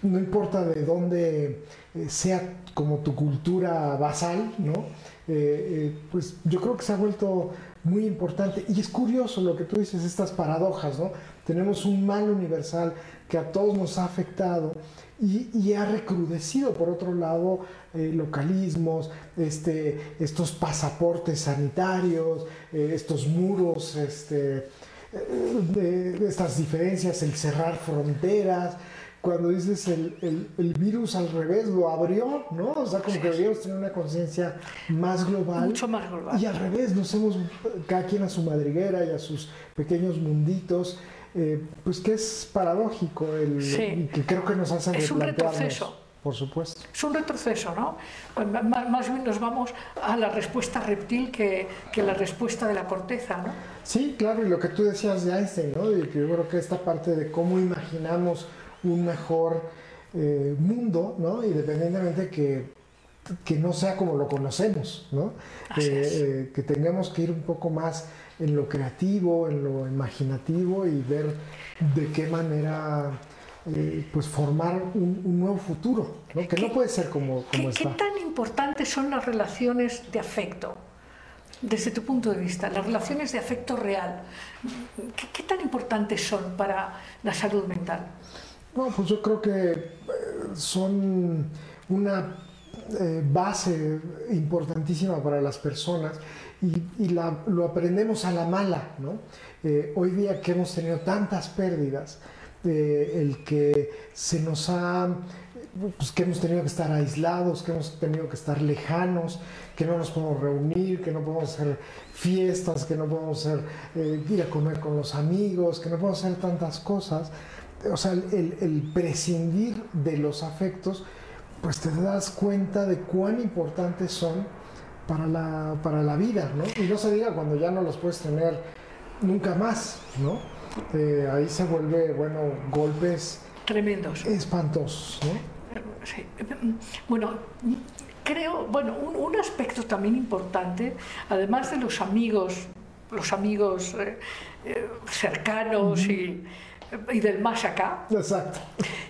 no importa de dónde eh, sea como tu cultura basal, ¿no? Eh, pues yo creo que se ha vuelto muy importante. Y es curioso lo que tú dices, estas paradojas, ¿no? Tenemos un mal universal que a todos nos ha afectado y, ha recrudecido, por otro lado, eh, localismos, este, estos pasaportes sanitarios, eh, estos muros, este, eh, estas diferencias, el cerrar fronteras. Cuando dices el, el, virus al revés lo abrió, ¿no? O sea, como que deberíamos tener una conciencia más global. Mucho más global. Y al revés, nos hemos, cada quien a su madriguera y a sus pequeños munditos. Eh, pues que es paradójico, el, que creo que nos hace Es un retroceso. Por supuesto. Es un retroceso, ¿no? Pues más, bien nos vamos a la respuesta reptil que, que, la respuesta de la corteza, ¿no? Sí, claro, y lo que tú decías de Einstein, ¿no? Y que yo creo que esta parte de cómo imaginamos un mejor eh, mundo, ¿no? Independientemente que, que no sea como lo conocemos, ¿no? Eh, que tengamos que ir un poco más en lo creativo, en lo imaginativo y ver de qué manera eh, pues formar un, nuevo futuro, ¿no? que no puede ser como, como está. ¿Qué tan importantes son las relaciones de afecto? Desde tu punto de vista, las relaciones de afecto real, ¿qué, tan importantes son para la salud mental? No, pues yo creo que eh, son una eh, base importantísima para las personas y, lo aprendemos a la mala, ¿no? Eh, hoy día que hemos tenido tantas pérdidas, eh, el que se nos ha, pues que hemos tenido que estar aislados, que hemos tenido que estar lejanos, que no nos podemos reunir, que no podemos hacer fiestas, que no podemos ir a comer con los amigos, que no podemos hacer tantas cosas. O sea, el, el prescindir de los afectos, pues te das cuenta de cuán importantes son para la, para la vida, ¿no? Y no se diga cuando ya no los puedes tener nunca más, ¿no? Eh, ahí se vuelve, bueno, golpes tremendos, espantosos, ¿no? Sí. Bueno, creo, bueno, un, aspecto también importante, además de los amigos, los amigos eh, eh, cercanos y y del más acá. Exacto.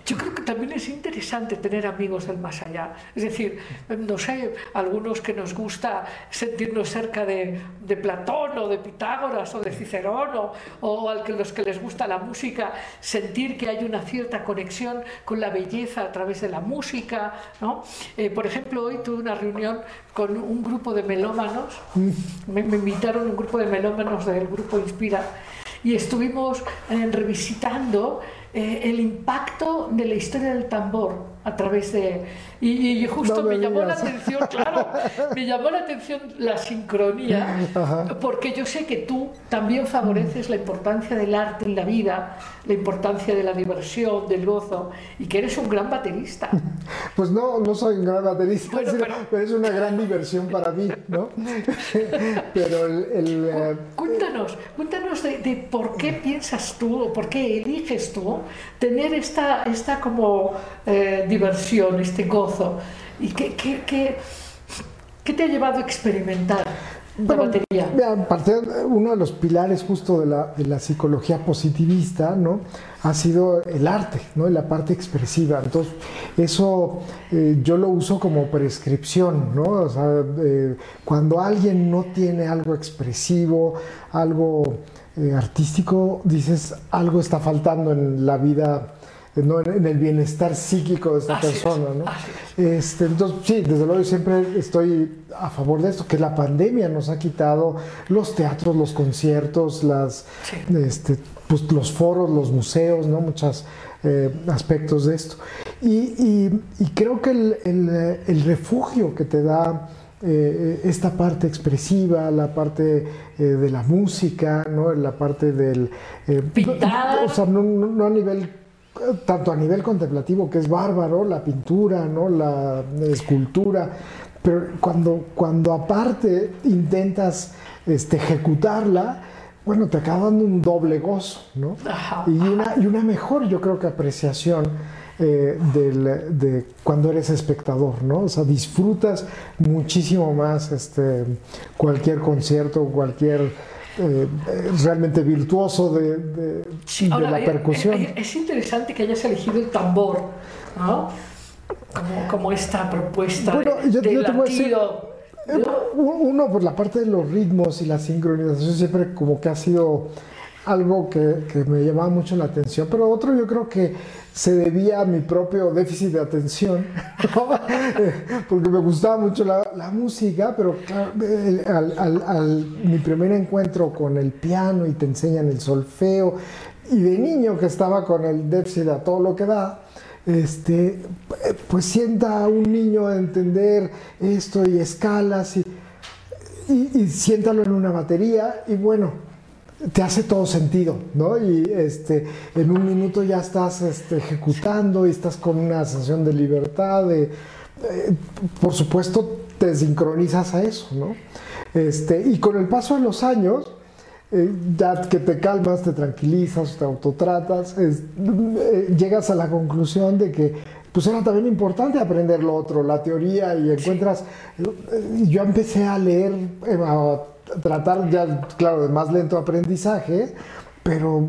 Yo creo que también es interesante tener amigos del más allá. Es decir, no sé, algunos que nos gusta sentirnos cerca de, de Platón o de Pitágoras o de Cicerón o, a los que les gusta la música, sentir que hay una cierta conexión con la belleza a través de la música. ¿no? Eh, por ejemplo, hoy tuve una reunión con un grupo de melómanos, mm. me, me invitaron un grupo de melómanos del grupo Inspira y estuvimos eh, revisitando eh, el impacto de la historia del tambor a través de... Y, justo me, llamó la atención, claro, me llamó la atención la sincronía, porque yo sé que tú también favoreces la importancia del arte en la vida, la importancia de la diversión, del gozo, y que eres un gran baterista. Pues no, no soy un gran baterista, pero, es una gran diversión para mí, ¿no? pero el... Eh, cuéntanos, cuéntanos de, por qué piensas tú, o por qué eliges tú tener esta, esta como... Eh, diversión, este gozo. ¿Y qué, qué, qué, te ha llevado a experimentar Bueno, uno de los pilares justo de la, de la, psicología positivista, ¿no? Ha sido el arte, ¿no? la parte expresiva. Entonces, eso eh, yo lo uso como prescripción, ¿no? O sea, eh, cuando alguien no tiene algo expresivo, algo eh, artístico, dices, algo está faltando en la vida en el bienestar psíquico de esta persona. ¿no? Este, entonces, sí, desde luego yo siempre estoy a favor de esto, que la pandemia nos ha quitado los teatros, los conciertos, las, este, pues, los foros, los museos, ¿no? muchos eh, aspectos de esto. Y, creo que el, refugio que te da eh, esta parte expresiva, la parte eh, de la música, ¿no? la parte del... Pintar. O sea, no, no a nivel tanto a nivel contemplativo, que es bárbaro, la pintura, ¿no? la escultura, pero cuando, cuando aparte intentas este, ejecutarla, bueno, te acaba dando un doble gozo, ¿no? Y una, y una mejor, yo creo que apreciación eh, de cuando eres espectador, ¿no? O sea, disfrutas muchísimo más este, cualquier concierto, cualquier eh, realmente virtuoso de, la eh, percusión. Eh, es, interesante que hayas elegido el tambor, ¿no? Como, esta propuesta bueno, yo, de, yo te uno por la parte de los ritmos y la sincronización siempre como que ha sido algo que, que me llamaba mucho la atención, pero otro yo creo que se debía a mi propio déficit de atención, porque me gustaba mucho la, música, pero al, mi primer encuentro con el piano y te enseñan el solfeo, y de niño que estaba con el déficit a todo lo que da, este, pues sienta a un niño a entender esto y escalas y, y siéntalo en una batería y bueno, te hace todo sentido, ¿no? Y este, en un minuto ya estás este, ejecutando y estás con una sensación de libertad, de, eh, por supuesto te sincronizas a eso, ¿no? Este, y con el paso de los años, eh, ya que te calmas, te tranquilizas, te autotratas, eh, llegas a la conclusión de que pues era también importante aprender lo otro, la teoría, y encuentras, yo empecé a leer, a tratar ya, claro, de más lento aprendizaje, pero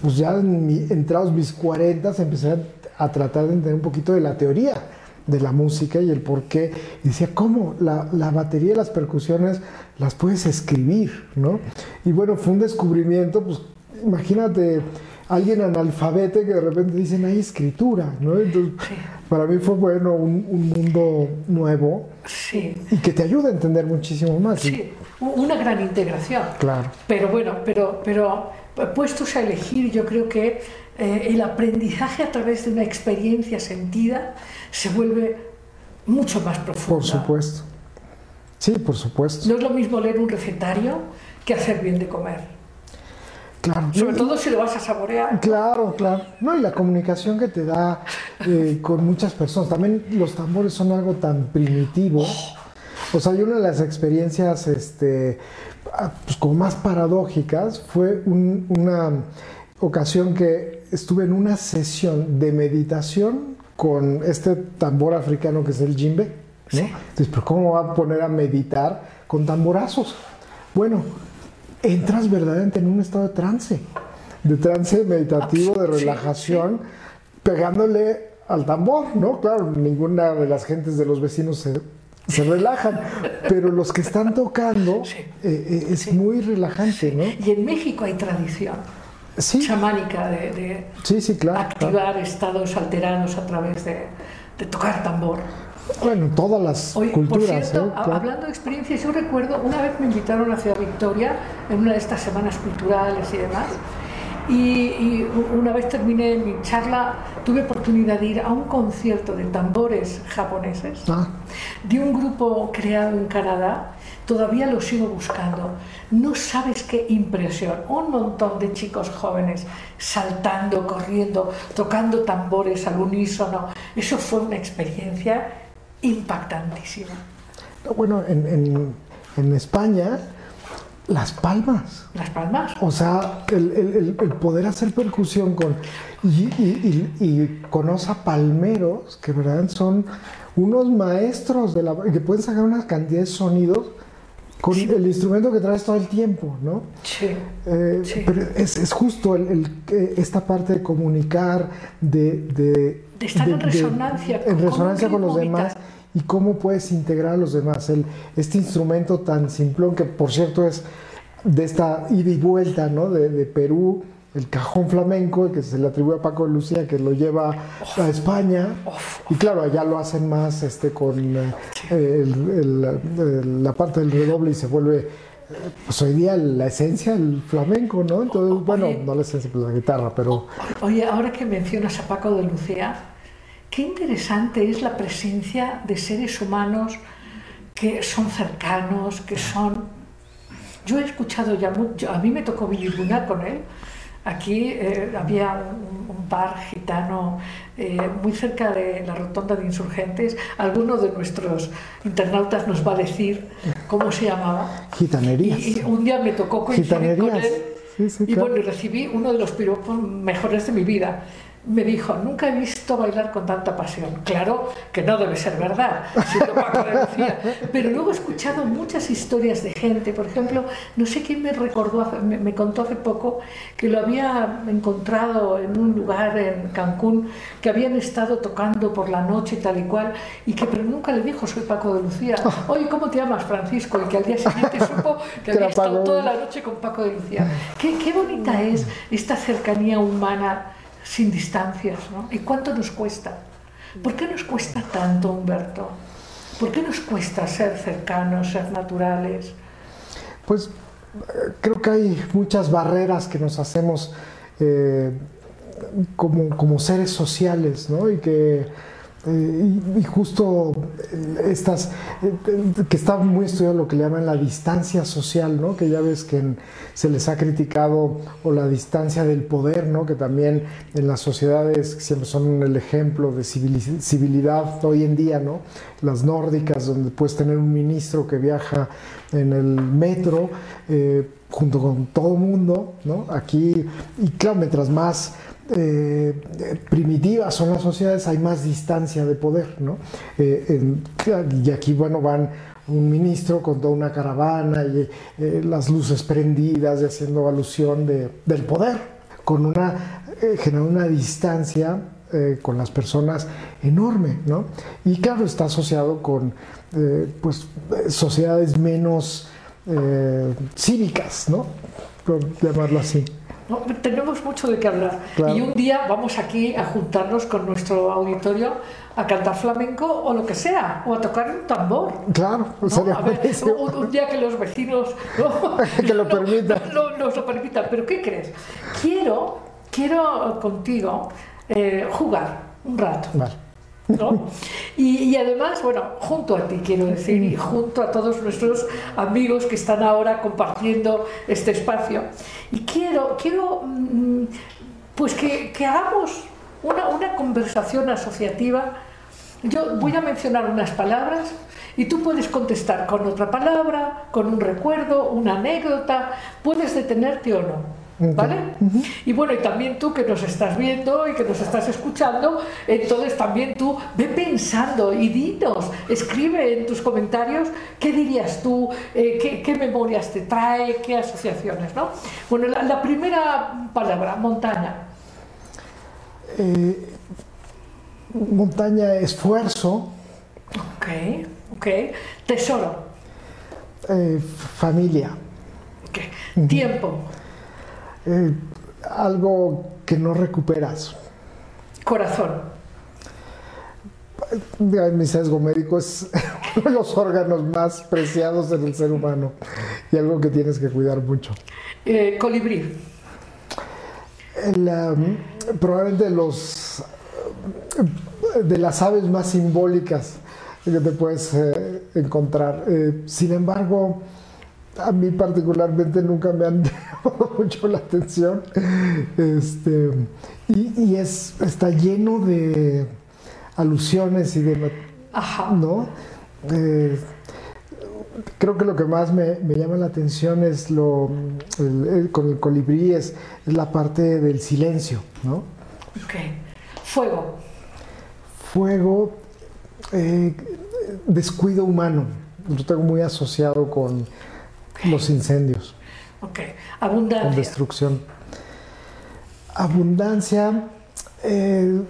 pues ya en entrados mis 40 empecé a, tratar de entender un poquito de la teoría de la música y el por qué. Y decía, ¿cómo? La, la, batería y las percusiones las puedes escribir, ¿no? Y bueno, fue un descubrimiento, pues imagínate alguien analfabete que de repente dicen hay escritura, ¿no? Entonces, para mí fue bueno un, un mundo nuevo sí. y que te ayuda a entender muchísimo más. Sí, una gran integración. Claro. Pero bueno, pero, pero puestos a elegir, yo creo que eh, el aprendizaje a través de una experiencia sentida se vuelve mucho más profundo. Por supuesto. Sí, por supuesto. No es lo mismo leer un recetario que hacer bien de comer. Claro. Sobre todo si lo vas a saborear. Claro, claro. No, y la comunicación que te da eh, con muchas personas. También los tambores son algo tan primitivo. O sea, y una de las experiencias este, ah, pues, como más paradójicas fue una ocasión que estuve en una sesión de meditación con este tambor africano que es el jimbe. ¿no? Entonces, ¿pero cómo va a poner a meditar con tamborazos? Bueno, entras verdaderamente en un estado de trance, de trance meditativo, de relajación, pegándole al tambor, ¿no? Claro, ninguna de las gentes de los vecinos se, se relajan, pero los que están tocando eh, eh, es muy relajante, ¿no? Y en México hay tradición chamánica de, activar estados alterados a través de, de tocar tambor. Bueno, todas las culturas. Por cierto, ¿eh? hablando de experiencias, yo recuerdo, una vez me invitaron a Ciudad Victoria en una de estas semanas culturales y demás, y, una vez terminé mi charla, tuve oportunidad de ir a un concierto de tambores japoneses ah. de un grupo creado en Canadá. Todavía lo sigo buscando. No sabes qué impresión. Un montón de chicos jóvenes saltando, corriendo, tocando tambores al unísono. Eso fue una experiencia impactantísima. Bueno, en, en, España, las palmas. Las palmas. O sea, el, poder hacer percusión con. Y, y, y, con Osa Palmeros, que verdad son unos maestros de la. que pueden sacar una cantidad de sonidos con el instrumento que traes todo el tiempo, ¿no? Sí. Eh, Sí. Pero es, es justo el- el- eh, esta parte de comunicar, de... De, De estar en resonancia en con- resonancia con los demás vital. y cómo puedes integrar a los demás. El, este instrumento tan simplón que, por cierto, es de esta ida y vuelta, ¿no? De, de Perú, el cajón flamenco, que se le atribuye a Paco de Lucía, que lo lleva a España. Y claro, allá lo hacen más este, con eh, el- el- el- la parte del redoble y se vuelve, eh, pues hoy día la esencia del flamenco, ¿no? Entonces, bueno, Oye. no la esencia, pues la guitarra, pero Oye, ahora que mencionas a Paco de Lucía, qué interesante es la presencia de seres humanos que son cercanos, que son... Yo he escuchado ya mucho, a mí me tocó vivir una con él. Aquí eh, había un, un bar gitano eh, muy cerca de la rotonda de insurgentes. Alguno de nuestros internautas nos va a decir cómo se llamaba. gitanerías. Y, y un día me tocó coincidir con él Sí, sí, y claro. bueno, y recibí uno de los piropos mejores de mi vida. Me dijo, nunca he visto bailar con tanta pasión. Claro que no debe ser verdad, Paco de Lucía. Pero luego he escuchado muchas historias de gente. Por ejemplo, no sé quién me recordó, me, me contó hace poco que lo había encontrado en un lugar en Cancún, que habían estado tocando por la noche tal y cual, y que pero nunca le dijo, soy Paco de Lucía. Oye, ¿cómo te llamas, Francisco? Y que al día siguiente supo que había estado toda la noche con Paco de Lucía. Qué, qué bonita es esta cercanía humana sin distancias, ¿no? ¿Y cuánto nos cuesta? ¿Por qué nos cuesta tanto, Humberto? ¿Por qué nos cuesta ser cercanos, ser naturales? Pues creo que hay muchas barreras que nos hacemos eh, como, como seres sociales, ¿no? Y que eh, y, justo eh, estas, eh, que está muy estudiado lo que le llaman la distancia social, ¿no? Que ya ves que en- se les ha criticado, o la distancia del poder, ¿no? Que también en las sociedades siempre son el ejemplo de civili- civilidad hoy en día, ¿no? Las nórdicas, donde puedes tener un ministro que viaja en el metro junto con todo el mundo, ¿no? Aquí, y claro, mientras más eh, primitivas son las sociedades, hay más distancia de poder, ¿no? Eh, y aquí, bueno, van un ministro con toda una caravana y eh, las luces prendidas y haciendo alusión de- del poder, con una, generando una distancia con las personas enorme, ¿no? Y claro, está asociado con, pues, sociedades menos cívicas, ¿no? Por llamarlo así. Tenemos mucho de qué hablar. Claro. Y un día vamos aquí a juntarnos con nuestro auditorio a cantar flamenco o lo que sea, o a tocar un tambor. Claro, ¿no? sería A ver, un, un día que los vecinos ¿no? Que lo permitan. no, nos lo permitan. Pero ¿qué crees? Quiero, quiero contigo eh, jugar un rato. Vale. ¿no? Y, y además, bueno, junto a ti quiero decir, y junto a todos nuestros amigos que están ahora compartiendo este espacio. Y quiero, quiero mm, pues que, hagamos una, una conversación asociativa. Yo voy a mencionar unas palabras y tú puedes contestar con otra palabra, con un recuerdo, una anécdota, puedes detenerte o no. ¿Vale? Y bueno, y también tú que nos estás viendo y que nos estás escuchando, entonces también tú ve pensando y dinos, escribe en tus comentarios qué dirías tú, eh, qué, qué memorias te trae, qué asociaciones, ¿no? Bueno, la, la primera palabra, montaña. Eh, montaña, esfuerzo, Ok, ok. Tesoro. eh, familia, ok. Tiempo. Eh, algo que no recuperas. Corazón. Mi sesgo médico es uno de los órganos más preciados en el ser humano y algo que tienes que cuidar mucho. Eh, colibrí. El, um, probablemente los de las aves más simbólicas que te puedes eh, encontrar. Eh, sin embargo, a mí particularmente nunca me han llamado mucho la atención. Este, y y es, está lleno de alusiones y de Ajá. ¿no? Eh, creo que lo que más me, me llama la atención es lo el- el- con el colibrí es, es la parte del silencio, ¿no? Ok. Fuego. Fuego, eh, descuido humano. Lo tengo muy asociado con, los incendios. Ok. Abundancia. Con destrucción. Abundancia, eh,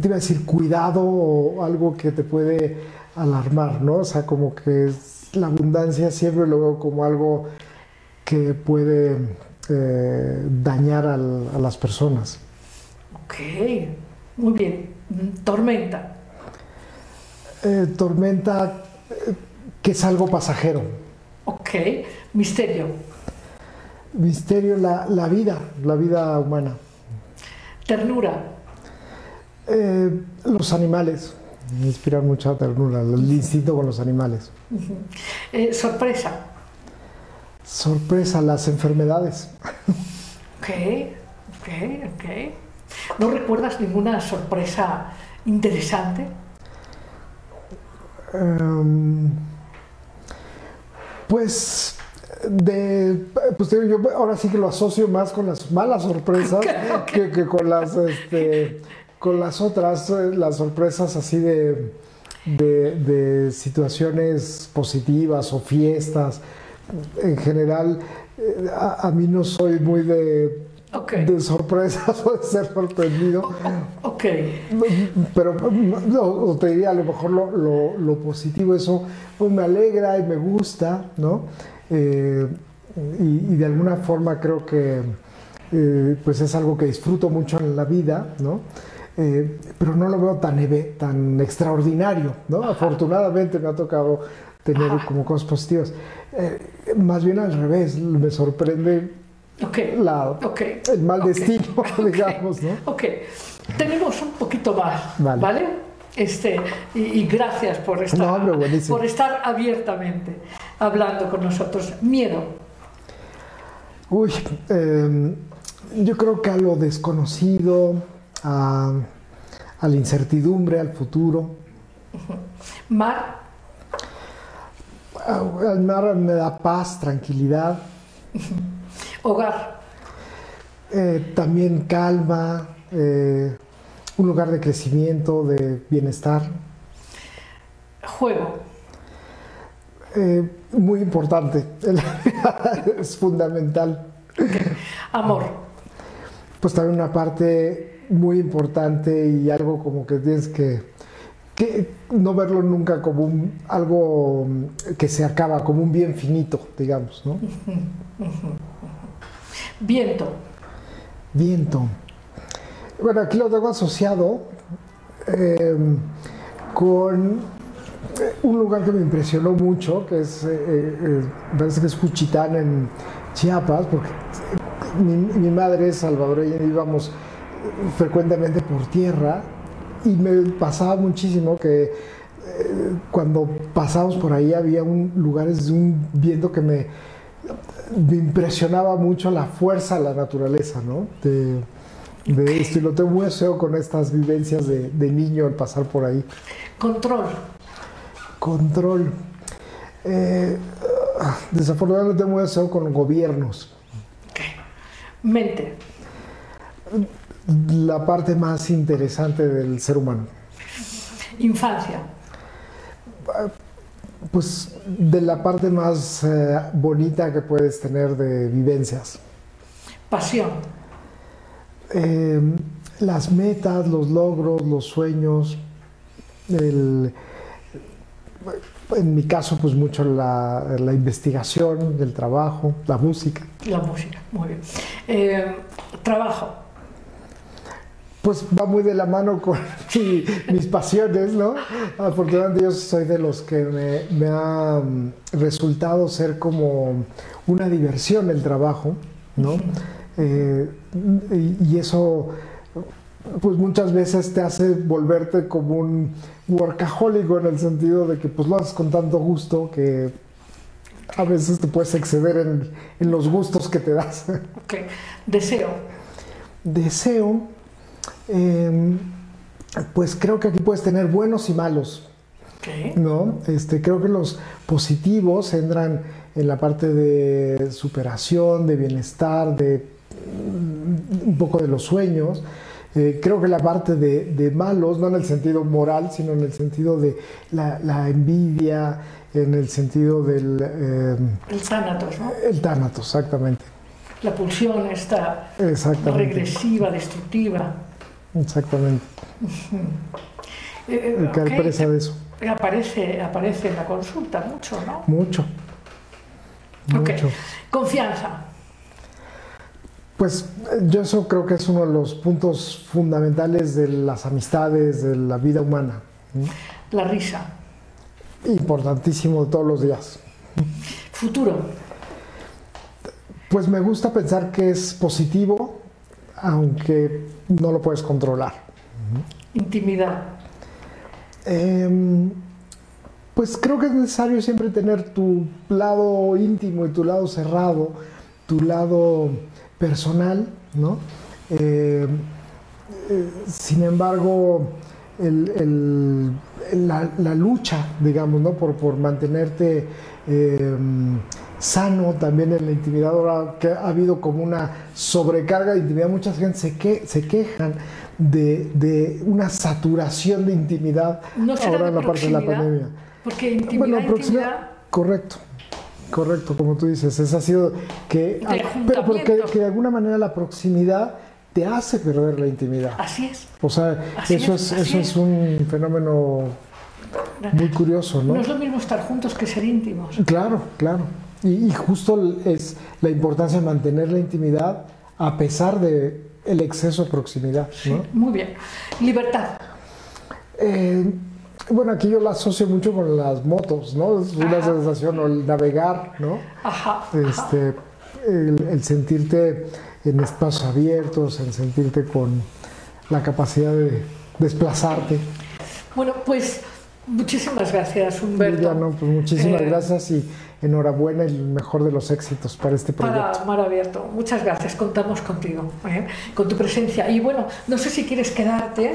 te iba a decir cuidado o algo que te puede alarmar, ¿no? O sea, como que la abundancia siempre lo veo como algo que puede eh, dañar a las personas. Ok, muy bien. Tormenta. Eh, tormenta, que es algo pasajero. Ok, misterio. Misterio, la, la vida, la vida humana. Ternura. Eh, los animales, me inspiran mucha ternura, el instinto con los animales. Eh, sorpresa. Sorpresa, las enfermedades. Ok, ok, ok. ¿No recuerdas ninguna sorpresa interesante? Em, pues de pues yo ahora sí que lo asocio más con las malas sorpresas Que, con las este, con las otras eh, las sorpresas así de, de, situaciones positivas o fiestas. En general eh, a, mí no soy muy de de sorpresas o de ser sorprendido. Ok. Pero no, te diría a lo mejor lo, lo, positivo, eso pues, me alegra y me gusta, ¿no? Eh, y, de alguna forma creo que eh, pues es algo que disfruto mucho en la vida, ¿no? Eh, pero no lo veo tan, tan extraordinario, ¿no? Afortunadamente me ha tocado tener como cosas positivas. más bien al revés, me sorprende la, el mal destino, digamos, ¿no? Ok, tenemos un poquito más, ¿vale? Este, y, gracias por estar, por estar abiertamente hablando con nosotros. Miedo. Uy, em, yo creo que a lo desconocido, a, a, la incertidumbre, al futuro. Mar. El mar me da paz, tranquilidad. Hogar. Eh, también calma, eh, un lugar de crecimiento, de bienestar. Juego. Eh, muy importante, es fundamental. Amor. Pues también una parte muy importante y algo como que tienes que, que no verlo nunca como un, algo que se acaba, como un bien finito, digamos, ¿no? Viento. Viento. Bueno, aquí lo tengo asociado em, con un lugar que me impresionó mucho, que es, eh, eh, parece que es Juchitán en Chiapas, porque mi, madre es salvadoreña y íbamos frecuentemente por tierra y me pasaba muchísimo que eh, cuando pasábamos por ahí había un, lugares de un viento que me me impresionaba mucho la fuerza de la naturaleza, ¿no? De, esto, y lo tengo muy asociado con estas vivencias de, niño al pasar por ahí. Control. Control. Eh, desafortunadamente muy asociado con gobiernos. Mente. La parte más interesante del ser humano. Infancia pues de la parte más eh, bonita que puedes tener de vivencias. Pasión. Eh, las metas, los logros, los sueños, en mi caso, pues mucho la, investigación, el trabajo, la música. La música, muy bien. Eh, trabajo pues va muy de la mano con mis pasiones, ¿no? Afortunadamente yo soy de los que me, ha mm, resultado ser como una diversión el trabajo, ¿no? Eh, y, eso pues muchas veces te hace volverte como un workahólico en el sentido de que pues lo haces con tanto gusto que a veces te puedes exceder en, en los gustos que te das. Ok, deseo. Deseo Em, pues creo que aquí puedes tener buenos y malos. ¿no? Este, creo que los positivos entran en la parte de superación, de bienestar, de mm, un poco de los sueños. Eh, creo que la parte de, de, malos, no en el sentido moral, sino en el sentido de la, la envidia, en el sentido del... Eh, el tánatos, ¿no? El tánatos, exactamente. La pulsión está regresiva, destructiva. Exactamente. Eh, que okay. de eso. Aparece, aparece en la consulta mucho, ¿no? Mucho. Mucho. Confianza. Pues yo eso creo que es uno de los puntos fundamentales de las amistades, de la vida humana. La risa. Importantísimo todos los días. Futuro. Pues me gusta pensar que es positivo, aunque no lo puedes controlar. Intimidad. Em, pues creo que es necesario siempre tener tu lado íntimo y tu lado cerrado, tu lado personal, ¿no? Eh, eh, sin embargo, la, lucha, digamos, ¿no? por, por mantenerte eh, sano también en la intimidad, ahora que ha habido como una sobrecarga de intimidad, mucha gente se, que, se quejan de, una saturación de intimidad ahora en la parte de la pandemia. Porque intimidad, intimidad... Correcto. Correcto, como tú dices, es ha sido que, pero porque que de alguna manera la proximidad te hace perder la intimidad. Así es. O sea, eso es, eso es. un fenómeno muy curioso, ¿no? No es lo mismo estar juntos que ser íntimos. Claro, claro. Y, justo es la importancia de mantener la intimidad a pesar de el exceso de proximidad. ¿no? muy bien. Libertad. Eh, bueno, aquí yo la asocio mucho con las motos, ¿no? Es una sensación, o el navegar, ¿no? Ajá. Este, el, sentirte en espacios abiertos, el sentirte con la capacidad de desplazarte. Bueno, pues muchísimas gracias, Humberto. pues muchísimas eh, gracias y enhorabuena y el mejor de los éxitos para este proyecto. Para Mar Abierto, muchas gracias, contamos contigo, ¿eh? con tu presencia. Y bueno, no sé si quieres quedarte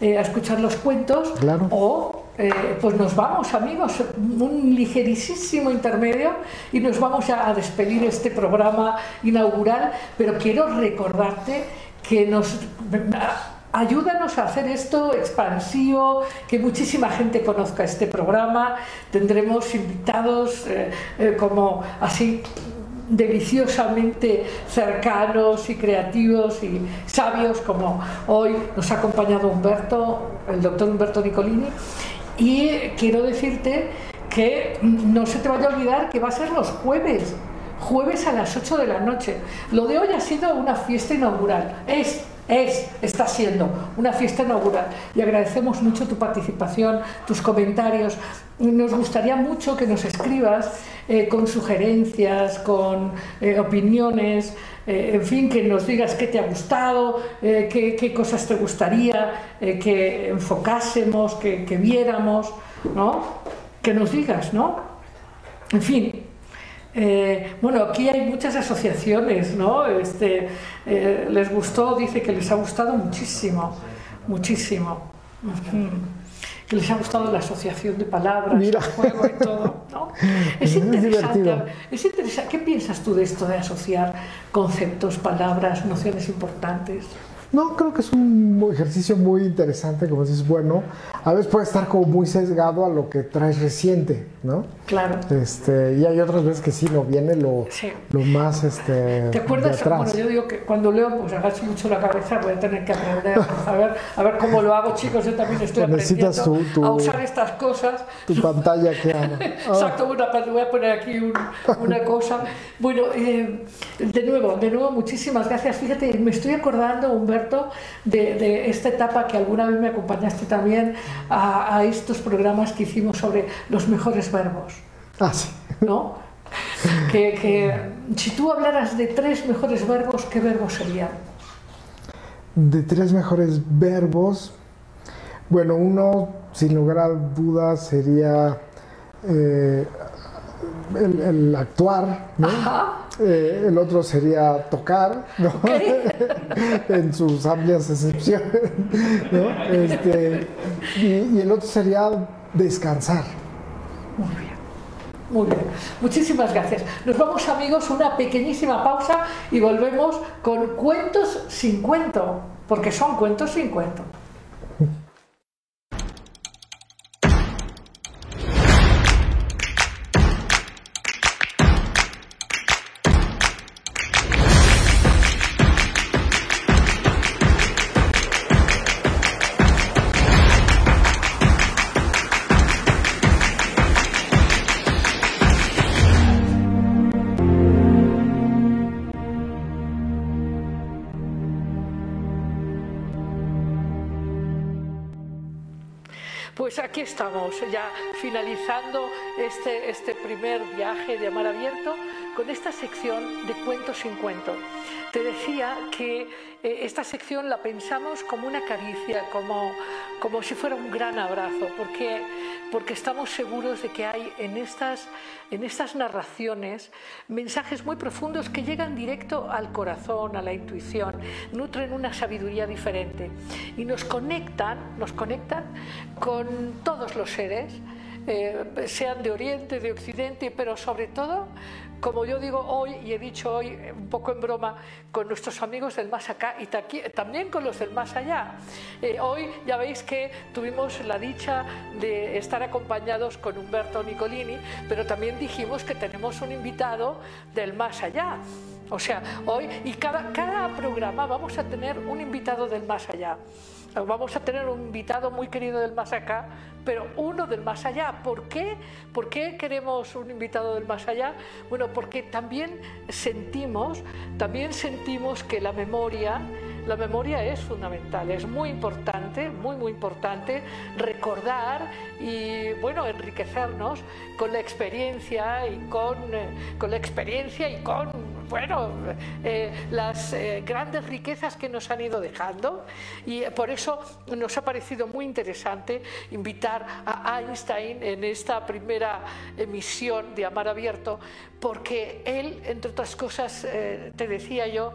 eh, a escuchar los cuentos o eh, pues nos vamos amigos, un ligerísimo intermedio y nos vamos a, despedir este programa inaugural, pero quiero recordarte que nos ayúdanos a hacer esto expansivo, que muchísima gente conozca este programa. Tendremos invitados eh, como así deliciosamente cercanos y creativos y sabios como hoy nos ha acompañado Humberto, el doctor Humberto Nicolini. Y quiero decirte que no se te vaya a olvidar que va a ser los jueves, jueves a las 8 de la noche. Lo de hoy ha sido una fiesta inaugural. Es es, está siendo una fiesta inaugural y agradecemos mucho tu participación, tus comentarios. Nos gustaría mucho que nos escribas eh, con sugerencias, con eh, opiniones, eh, en fin, que nos digas qué te ha gustado, qué, cosas te gustaría que enfocásemos, que, que viéramos, ¿no? Que nos digas, ¿no? En fin, eh, bueno, aquí hay muchas asociaciones, ¿no? Este, eh, les gustó, dice que les ha gustado muchísimo, muchísimo. Que les ha gustado la asociación de palabras, el juego y todo. ¿no? Es, interesante, es interesante. ¿Qué piensas tú de esto de asociar conceptos, palabras, nociones importantes? No, creo que es un ejercicio muy interesante, como dices, bueno, a veces puede estar como muy sesgado a lo que traes reciente, ¿no? Claro. Este, y hay otras veces que sí, no viene lo, lo más este, ¿Te acuerdas? Bueno, yo digo que cuando leo, pues agacho mucho la cabeza, voy a tener que aprender a ver, a ver cómo lo hago, chicos, yo también estoy aprendiendo a usar estas cosas. Tu pantalla que ama. Exacto, una, voy a poner aquí una cosa. Bueno, eh, de nuevo, de nuevo, muchísimas gracias. Fíjate, me estoy acordando, Humberto, de, esta etapa que alguna vez me acompañaste también a, estos programas que hicimos sobre los mejores verbos. Ah, sí. ¿No? que, si tú hablaras de tres mejores verbos, ¿qué verbos serían? De tres mejores verbos, bueno, uno, sin lugar a dudas, sería eh, el, actuar, ¿no? Eh, el otro sería tocar, ¿no? en sus amplias excepciones, ¿no? Este, y, el otro sería descansar. Muy bien. Muy bien, muchísimas gracias. Nos vamos amigos, una pequeñísima pausa y volvemos con cuentos sin cuento. porque son cuentos sin cuento. Aquí estamos, ya finalizando este, este primer viaje de Amar Abierto con esta sección de cuentos sin cuento. Te decía que eh, esta sección la pensamos como una caricia, como, como si fuera un gran abrazo, porque, porque estamos seguros de que hay en estas, en estas narraciones mensajes muy profundos que llegan directo al corazón, a la intuición, nutren una sabiduría diferente y nos conectan, nos conectan con todos los seres. Eh, sean de Oriente, de Occidente, pero sobre todo como yo digo hoy, y he dicho hoy un poco en broma, con nuestros amigos del más acá y también con los del más allá. Eh, hoy ya veis que tuvimos la dicha de estar acompañados con Humberto Nicolini, pero también dijimos que tenemos un invitado del más allá. O sea, hoy y cada programa vamos a tener un invitado del más allá. Vamos a tener un invitado muy querido del más acá, pero uno del más allá. ¿Por qué? ¿Por qué queremos un invitado del más allá? Bueno, porque también sentimos, también sentimos que la memoria, la memoria es fundamental, es muy importante, muy muy importante recordar y bueno, enriquecernos con la experiencia y con, eh, con la experiencia y con bueno, eh, las eh, grandes riquezas que nos han ido dejando. Y por eso nos ha parecido muy interesante invitar a Einstein en esta primera emisión de Amar Abierto, porque él, entre otras cosas, eh, te decía yo,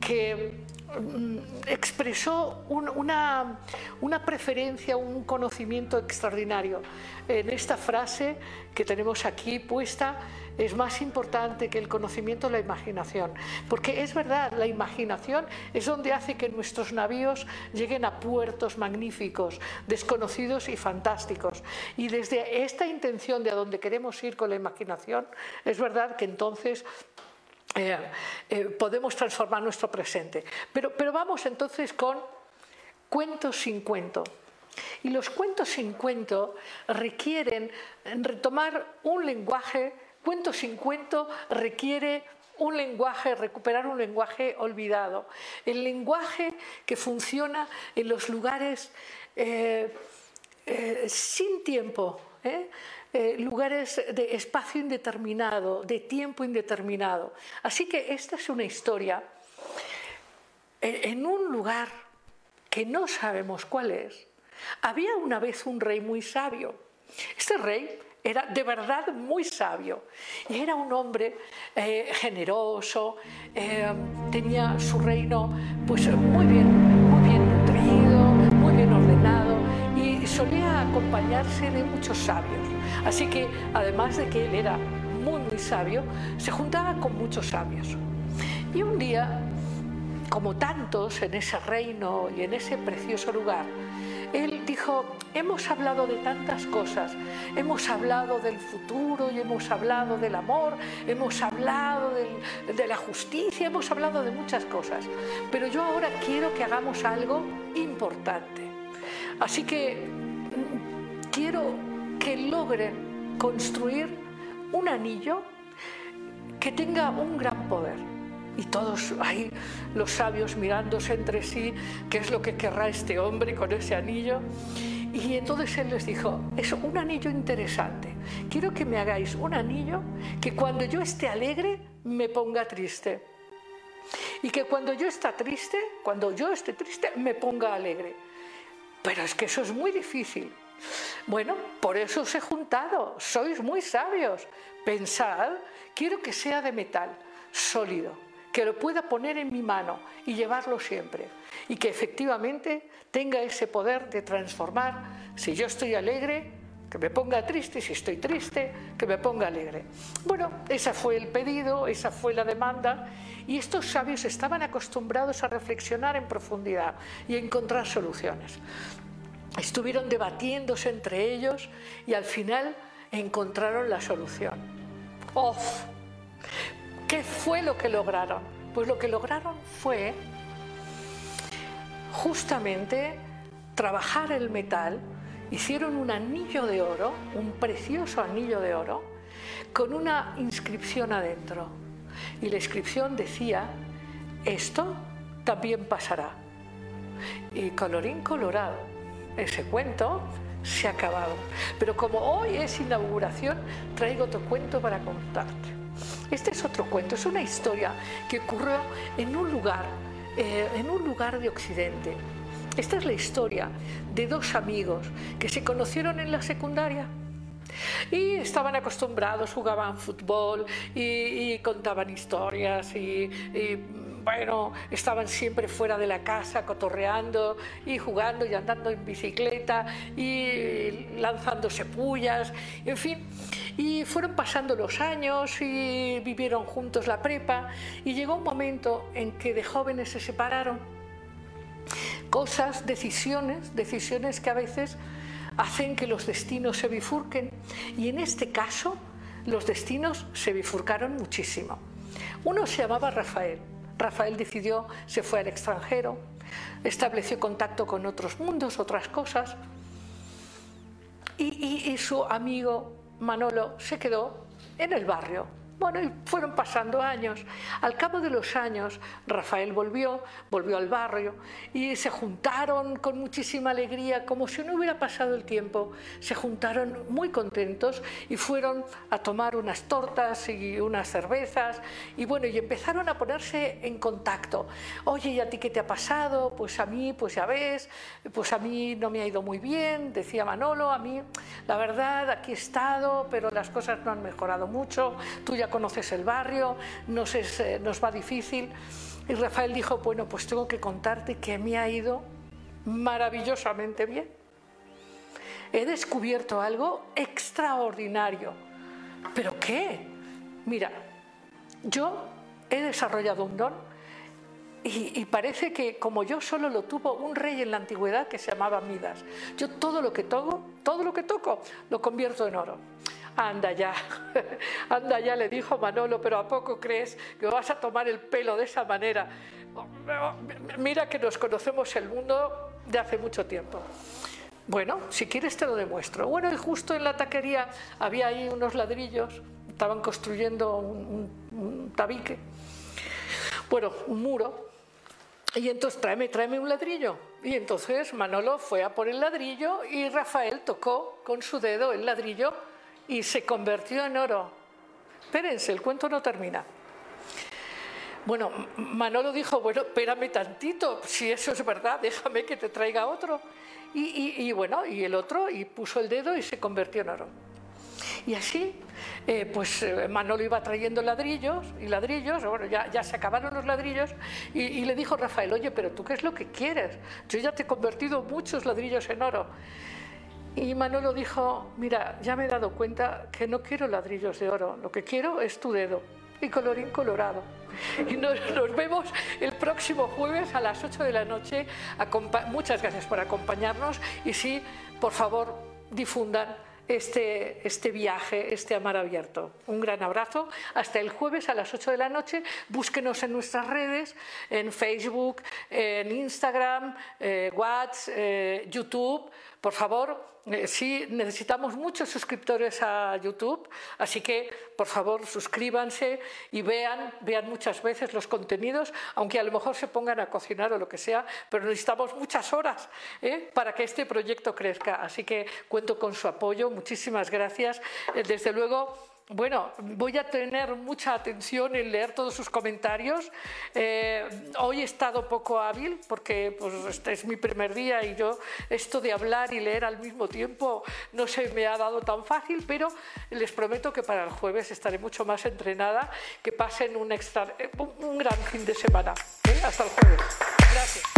que mm, expresó una, una, preferencia, un conocimiento extraordinario en esta frase que tenemos aquí puesta es más importante que el conocimiento la imaginación. Porque es verdad, la imaginación es donde hace que nuestros navíos lleguen a puertos magníficos, desconocidos y fantásticos. Y desde esta intención de a dónde queremos ir con la imaginación, es verdad que entonces eh, eh, podemos transformar nuestro presente. Pero, pero vamos entonces con cuentos sin cuento. Y los cuentos sin cuento requieren retomar un lenguaje Cuento sin cuento requiere un lenguaje, recuperar un lenguaje olvidado, el lenguaje que funciona en los lugares eh, sin tiempo. Lugares de espacio indeterminado, de tiempo indeterminado. Así que esta es una historia en un lugar que no sabemos cuál es. Había una vez un rey muy sabio. Este rey era de verdad muy sabio y era un hombre eh, generoso, eh, tenía su reino pues muy bien, solía acompañarse de muchos sabios. Así que además de que él era muy muy sabio, se juntaba con muchos sabios. Y un día, como tantos en ese reino y en ese precioso lugar, él dijo, hemos hablado de tantas cosas, hemos hablado del futuro y hemos hablado del amor, hemos hablado de la justicia, hemos hablado de muchas cosas, pero yo ahora quiero que hagamos algo importante. Así que quiero que logren construir un anillo que tenga un gran poder y todos ahí, los sabios mirándose entre sí, qué es lo que querrá este hombre con ese anillo. Y entonces él les dijo, es un anillo interesante. Quiero que me hagáis un anillo que cuando yo esté alegre me ponga triste. Y que cuando yo esté triste, cuando yo esté triste, me ponga alegre. Pero es que eso es muy difícil. Bueno, por eso os he juntado. Sois muy sabios. Pensad, quiero que sea de metal, sólido que lo pueda poner en mi mano y llevarlo siempre. Y que efectivamente tenga ese poder de transformar, si yo estoy alegre, que me ponga triste, si estoy triste, que me ponga alegre. Bueno, ese fue el pedido, esa fue la demanda, y estos sabios estaban acostumbrados a reflexionar en profundidad y a encontrar soluciones. Estuvieron debatiéndose entre ellos y al final encontraron la solución. ¡Of! ¿Qué fue lo que lograron? Pues lo que lograron fue justamente trabajar el metal, hicieron un anillo de oro, un precioso anillo de oro, con una inscripción adentro. Y la inscripción decía, esto también pasará. Y colorín colorado, ese cuento se ha acabado. Pero como hoy es inauguración, traigo otro cuento para contarte. Este es otro cuento, es una historia que ocurrió en un lugar, eh, en un lugar de Occidente. Esta es la historia de dos amigos que se conocieron en la secundaria y estaban acostumbrados, jugaban fútbol y, contaban historias y, bueno, estaban siempre fuera de la casa cotorreando y jugando y andando en bicicleta y lanzándose pullas, en fin. Y fueron pasando los años y vivieron juntos la prepa y llegó un momento en que de jóvenes se separaron. Cosas, decisiones, decisiones que a veces hacen que los destinos se bifurquen y en este caso los destinos se bifurcaron muchísimo. Uno se llamaba Rafael. Rafael decidió, se fue al extranjero, estableció contacto con otros mundos, otras cosas, y, y su amigo Manolo se quedó en el barrio, bueno, y fueron pasando años. Al cabo de los años, Rafael volvió, volvió al barrio y se juntaron con muchísima alegría, como si no hubiera pasado el tiempo. Se juntaron muy contentos y fueron a tomar unas tortas y unas cervezas y bueno, y empezaron a ponerse en contacto. Oye, ¿y a ti qué te ha pasado? Pues a mí, pues ya ves, pues a mí no me ha ido muy bien, decía Manolo, a mí, la verdad, aquí he estado, pero las cosas no han mejorado mucho. Tú ya conoces el barrio, nos, nos va difícil. Y Rafael dijo, bueno, pues tengo que contarte que me ha ido maravillosamente bien. He descubierto algo extraordinario. ¿Pero qué? Mira, yo he desarrollado un don y, y, parece que como yo solo lo tuvo un rey en la antigüedad que se llamaba Midas. Yo todo lo que toco, todo lo que toco, lo convierto en oro. Anda ya, anda ya, le dijo Manolo, pero ¿a poco crees que vas a tomar el pelo de esa manera? Mira que nos conocemos el mundo de hace mucho tiempo. Bueno, si quieres te lo demuestro. Bueno, y justo en la taquería había ahí unos ladrillos, estaban construyendo un, tabique, bueno, un muro, y entonces tráeme, tráeme un ladrillo. Y entonces Manolo fue a por el ladrillo y Rafael tocó con su dedo el ladrillo y se convirtió en oro. Espérense, el cuento no termina. Bueno, Manolo dijo, bueno, espérame tantito, si eso es verdad, déjame que te traiga otro. Y, bueno, y el otro, y puso el dedo y se convirtió en oro. Y así, eh, pues eh, Manolo iba trayendo ladrillos y ladrillos, bueno, ya, se acabaron los ladrillos, y, y, le dijo Rafael, oye, pero tú qué es lo que quieres? Yo ya te he convertido muchos ladrillos en oro. Y Manolo dijo, mira, ya me he dado cuenta que no quiero ladrillos de oro, lo que quiero es tu dedo y colorín colorado. Y nos, vemos el próximo jueves a las 8 de la noche. Muchas gracias por acompañarnos y sí, por favor, difundan este, este viaje, este amar abierto. Un gran abrazo. Hasta el jueves a las 8 de la noche. Búsquenos en nuestras redes, en Facebook, en Instagram, eh, WhatsApp, eh, YouTube. Por favor, sí, necesitamos muchos suscriptores a YouTube, así que por favor suscríbanse y vean, vean muchas veces los contenidos, aunque a lo mejor se pongan a cocinar o lo que sea, pero necesitamos muchas horas ¿eh? para que este proyecto crezca. Así que cuento con su apoyo. Muchísimas gracias. Eh, desde luego, bueno, voy a tener mucha atención en leer todos sus comentarios. Eh, hoy he estado poco hábil porque pues, este es mi primer día y yo esto de hablar y leer al mismo tiempo no se me ha dado tan fácil, pero les prometo que para el jueves estaré mucho más entrenada. Que pasen un, extra, un gran fin de semana. ¿eh? Hasta el jueves. Gracias.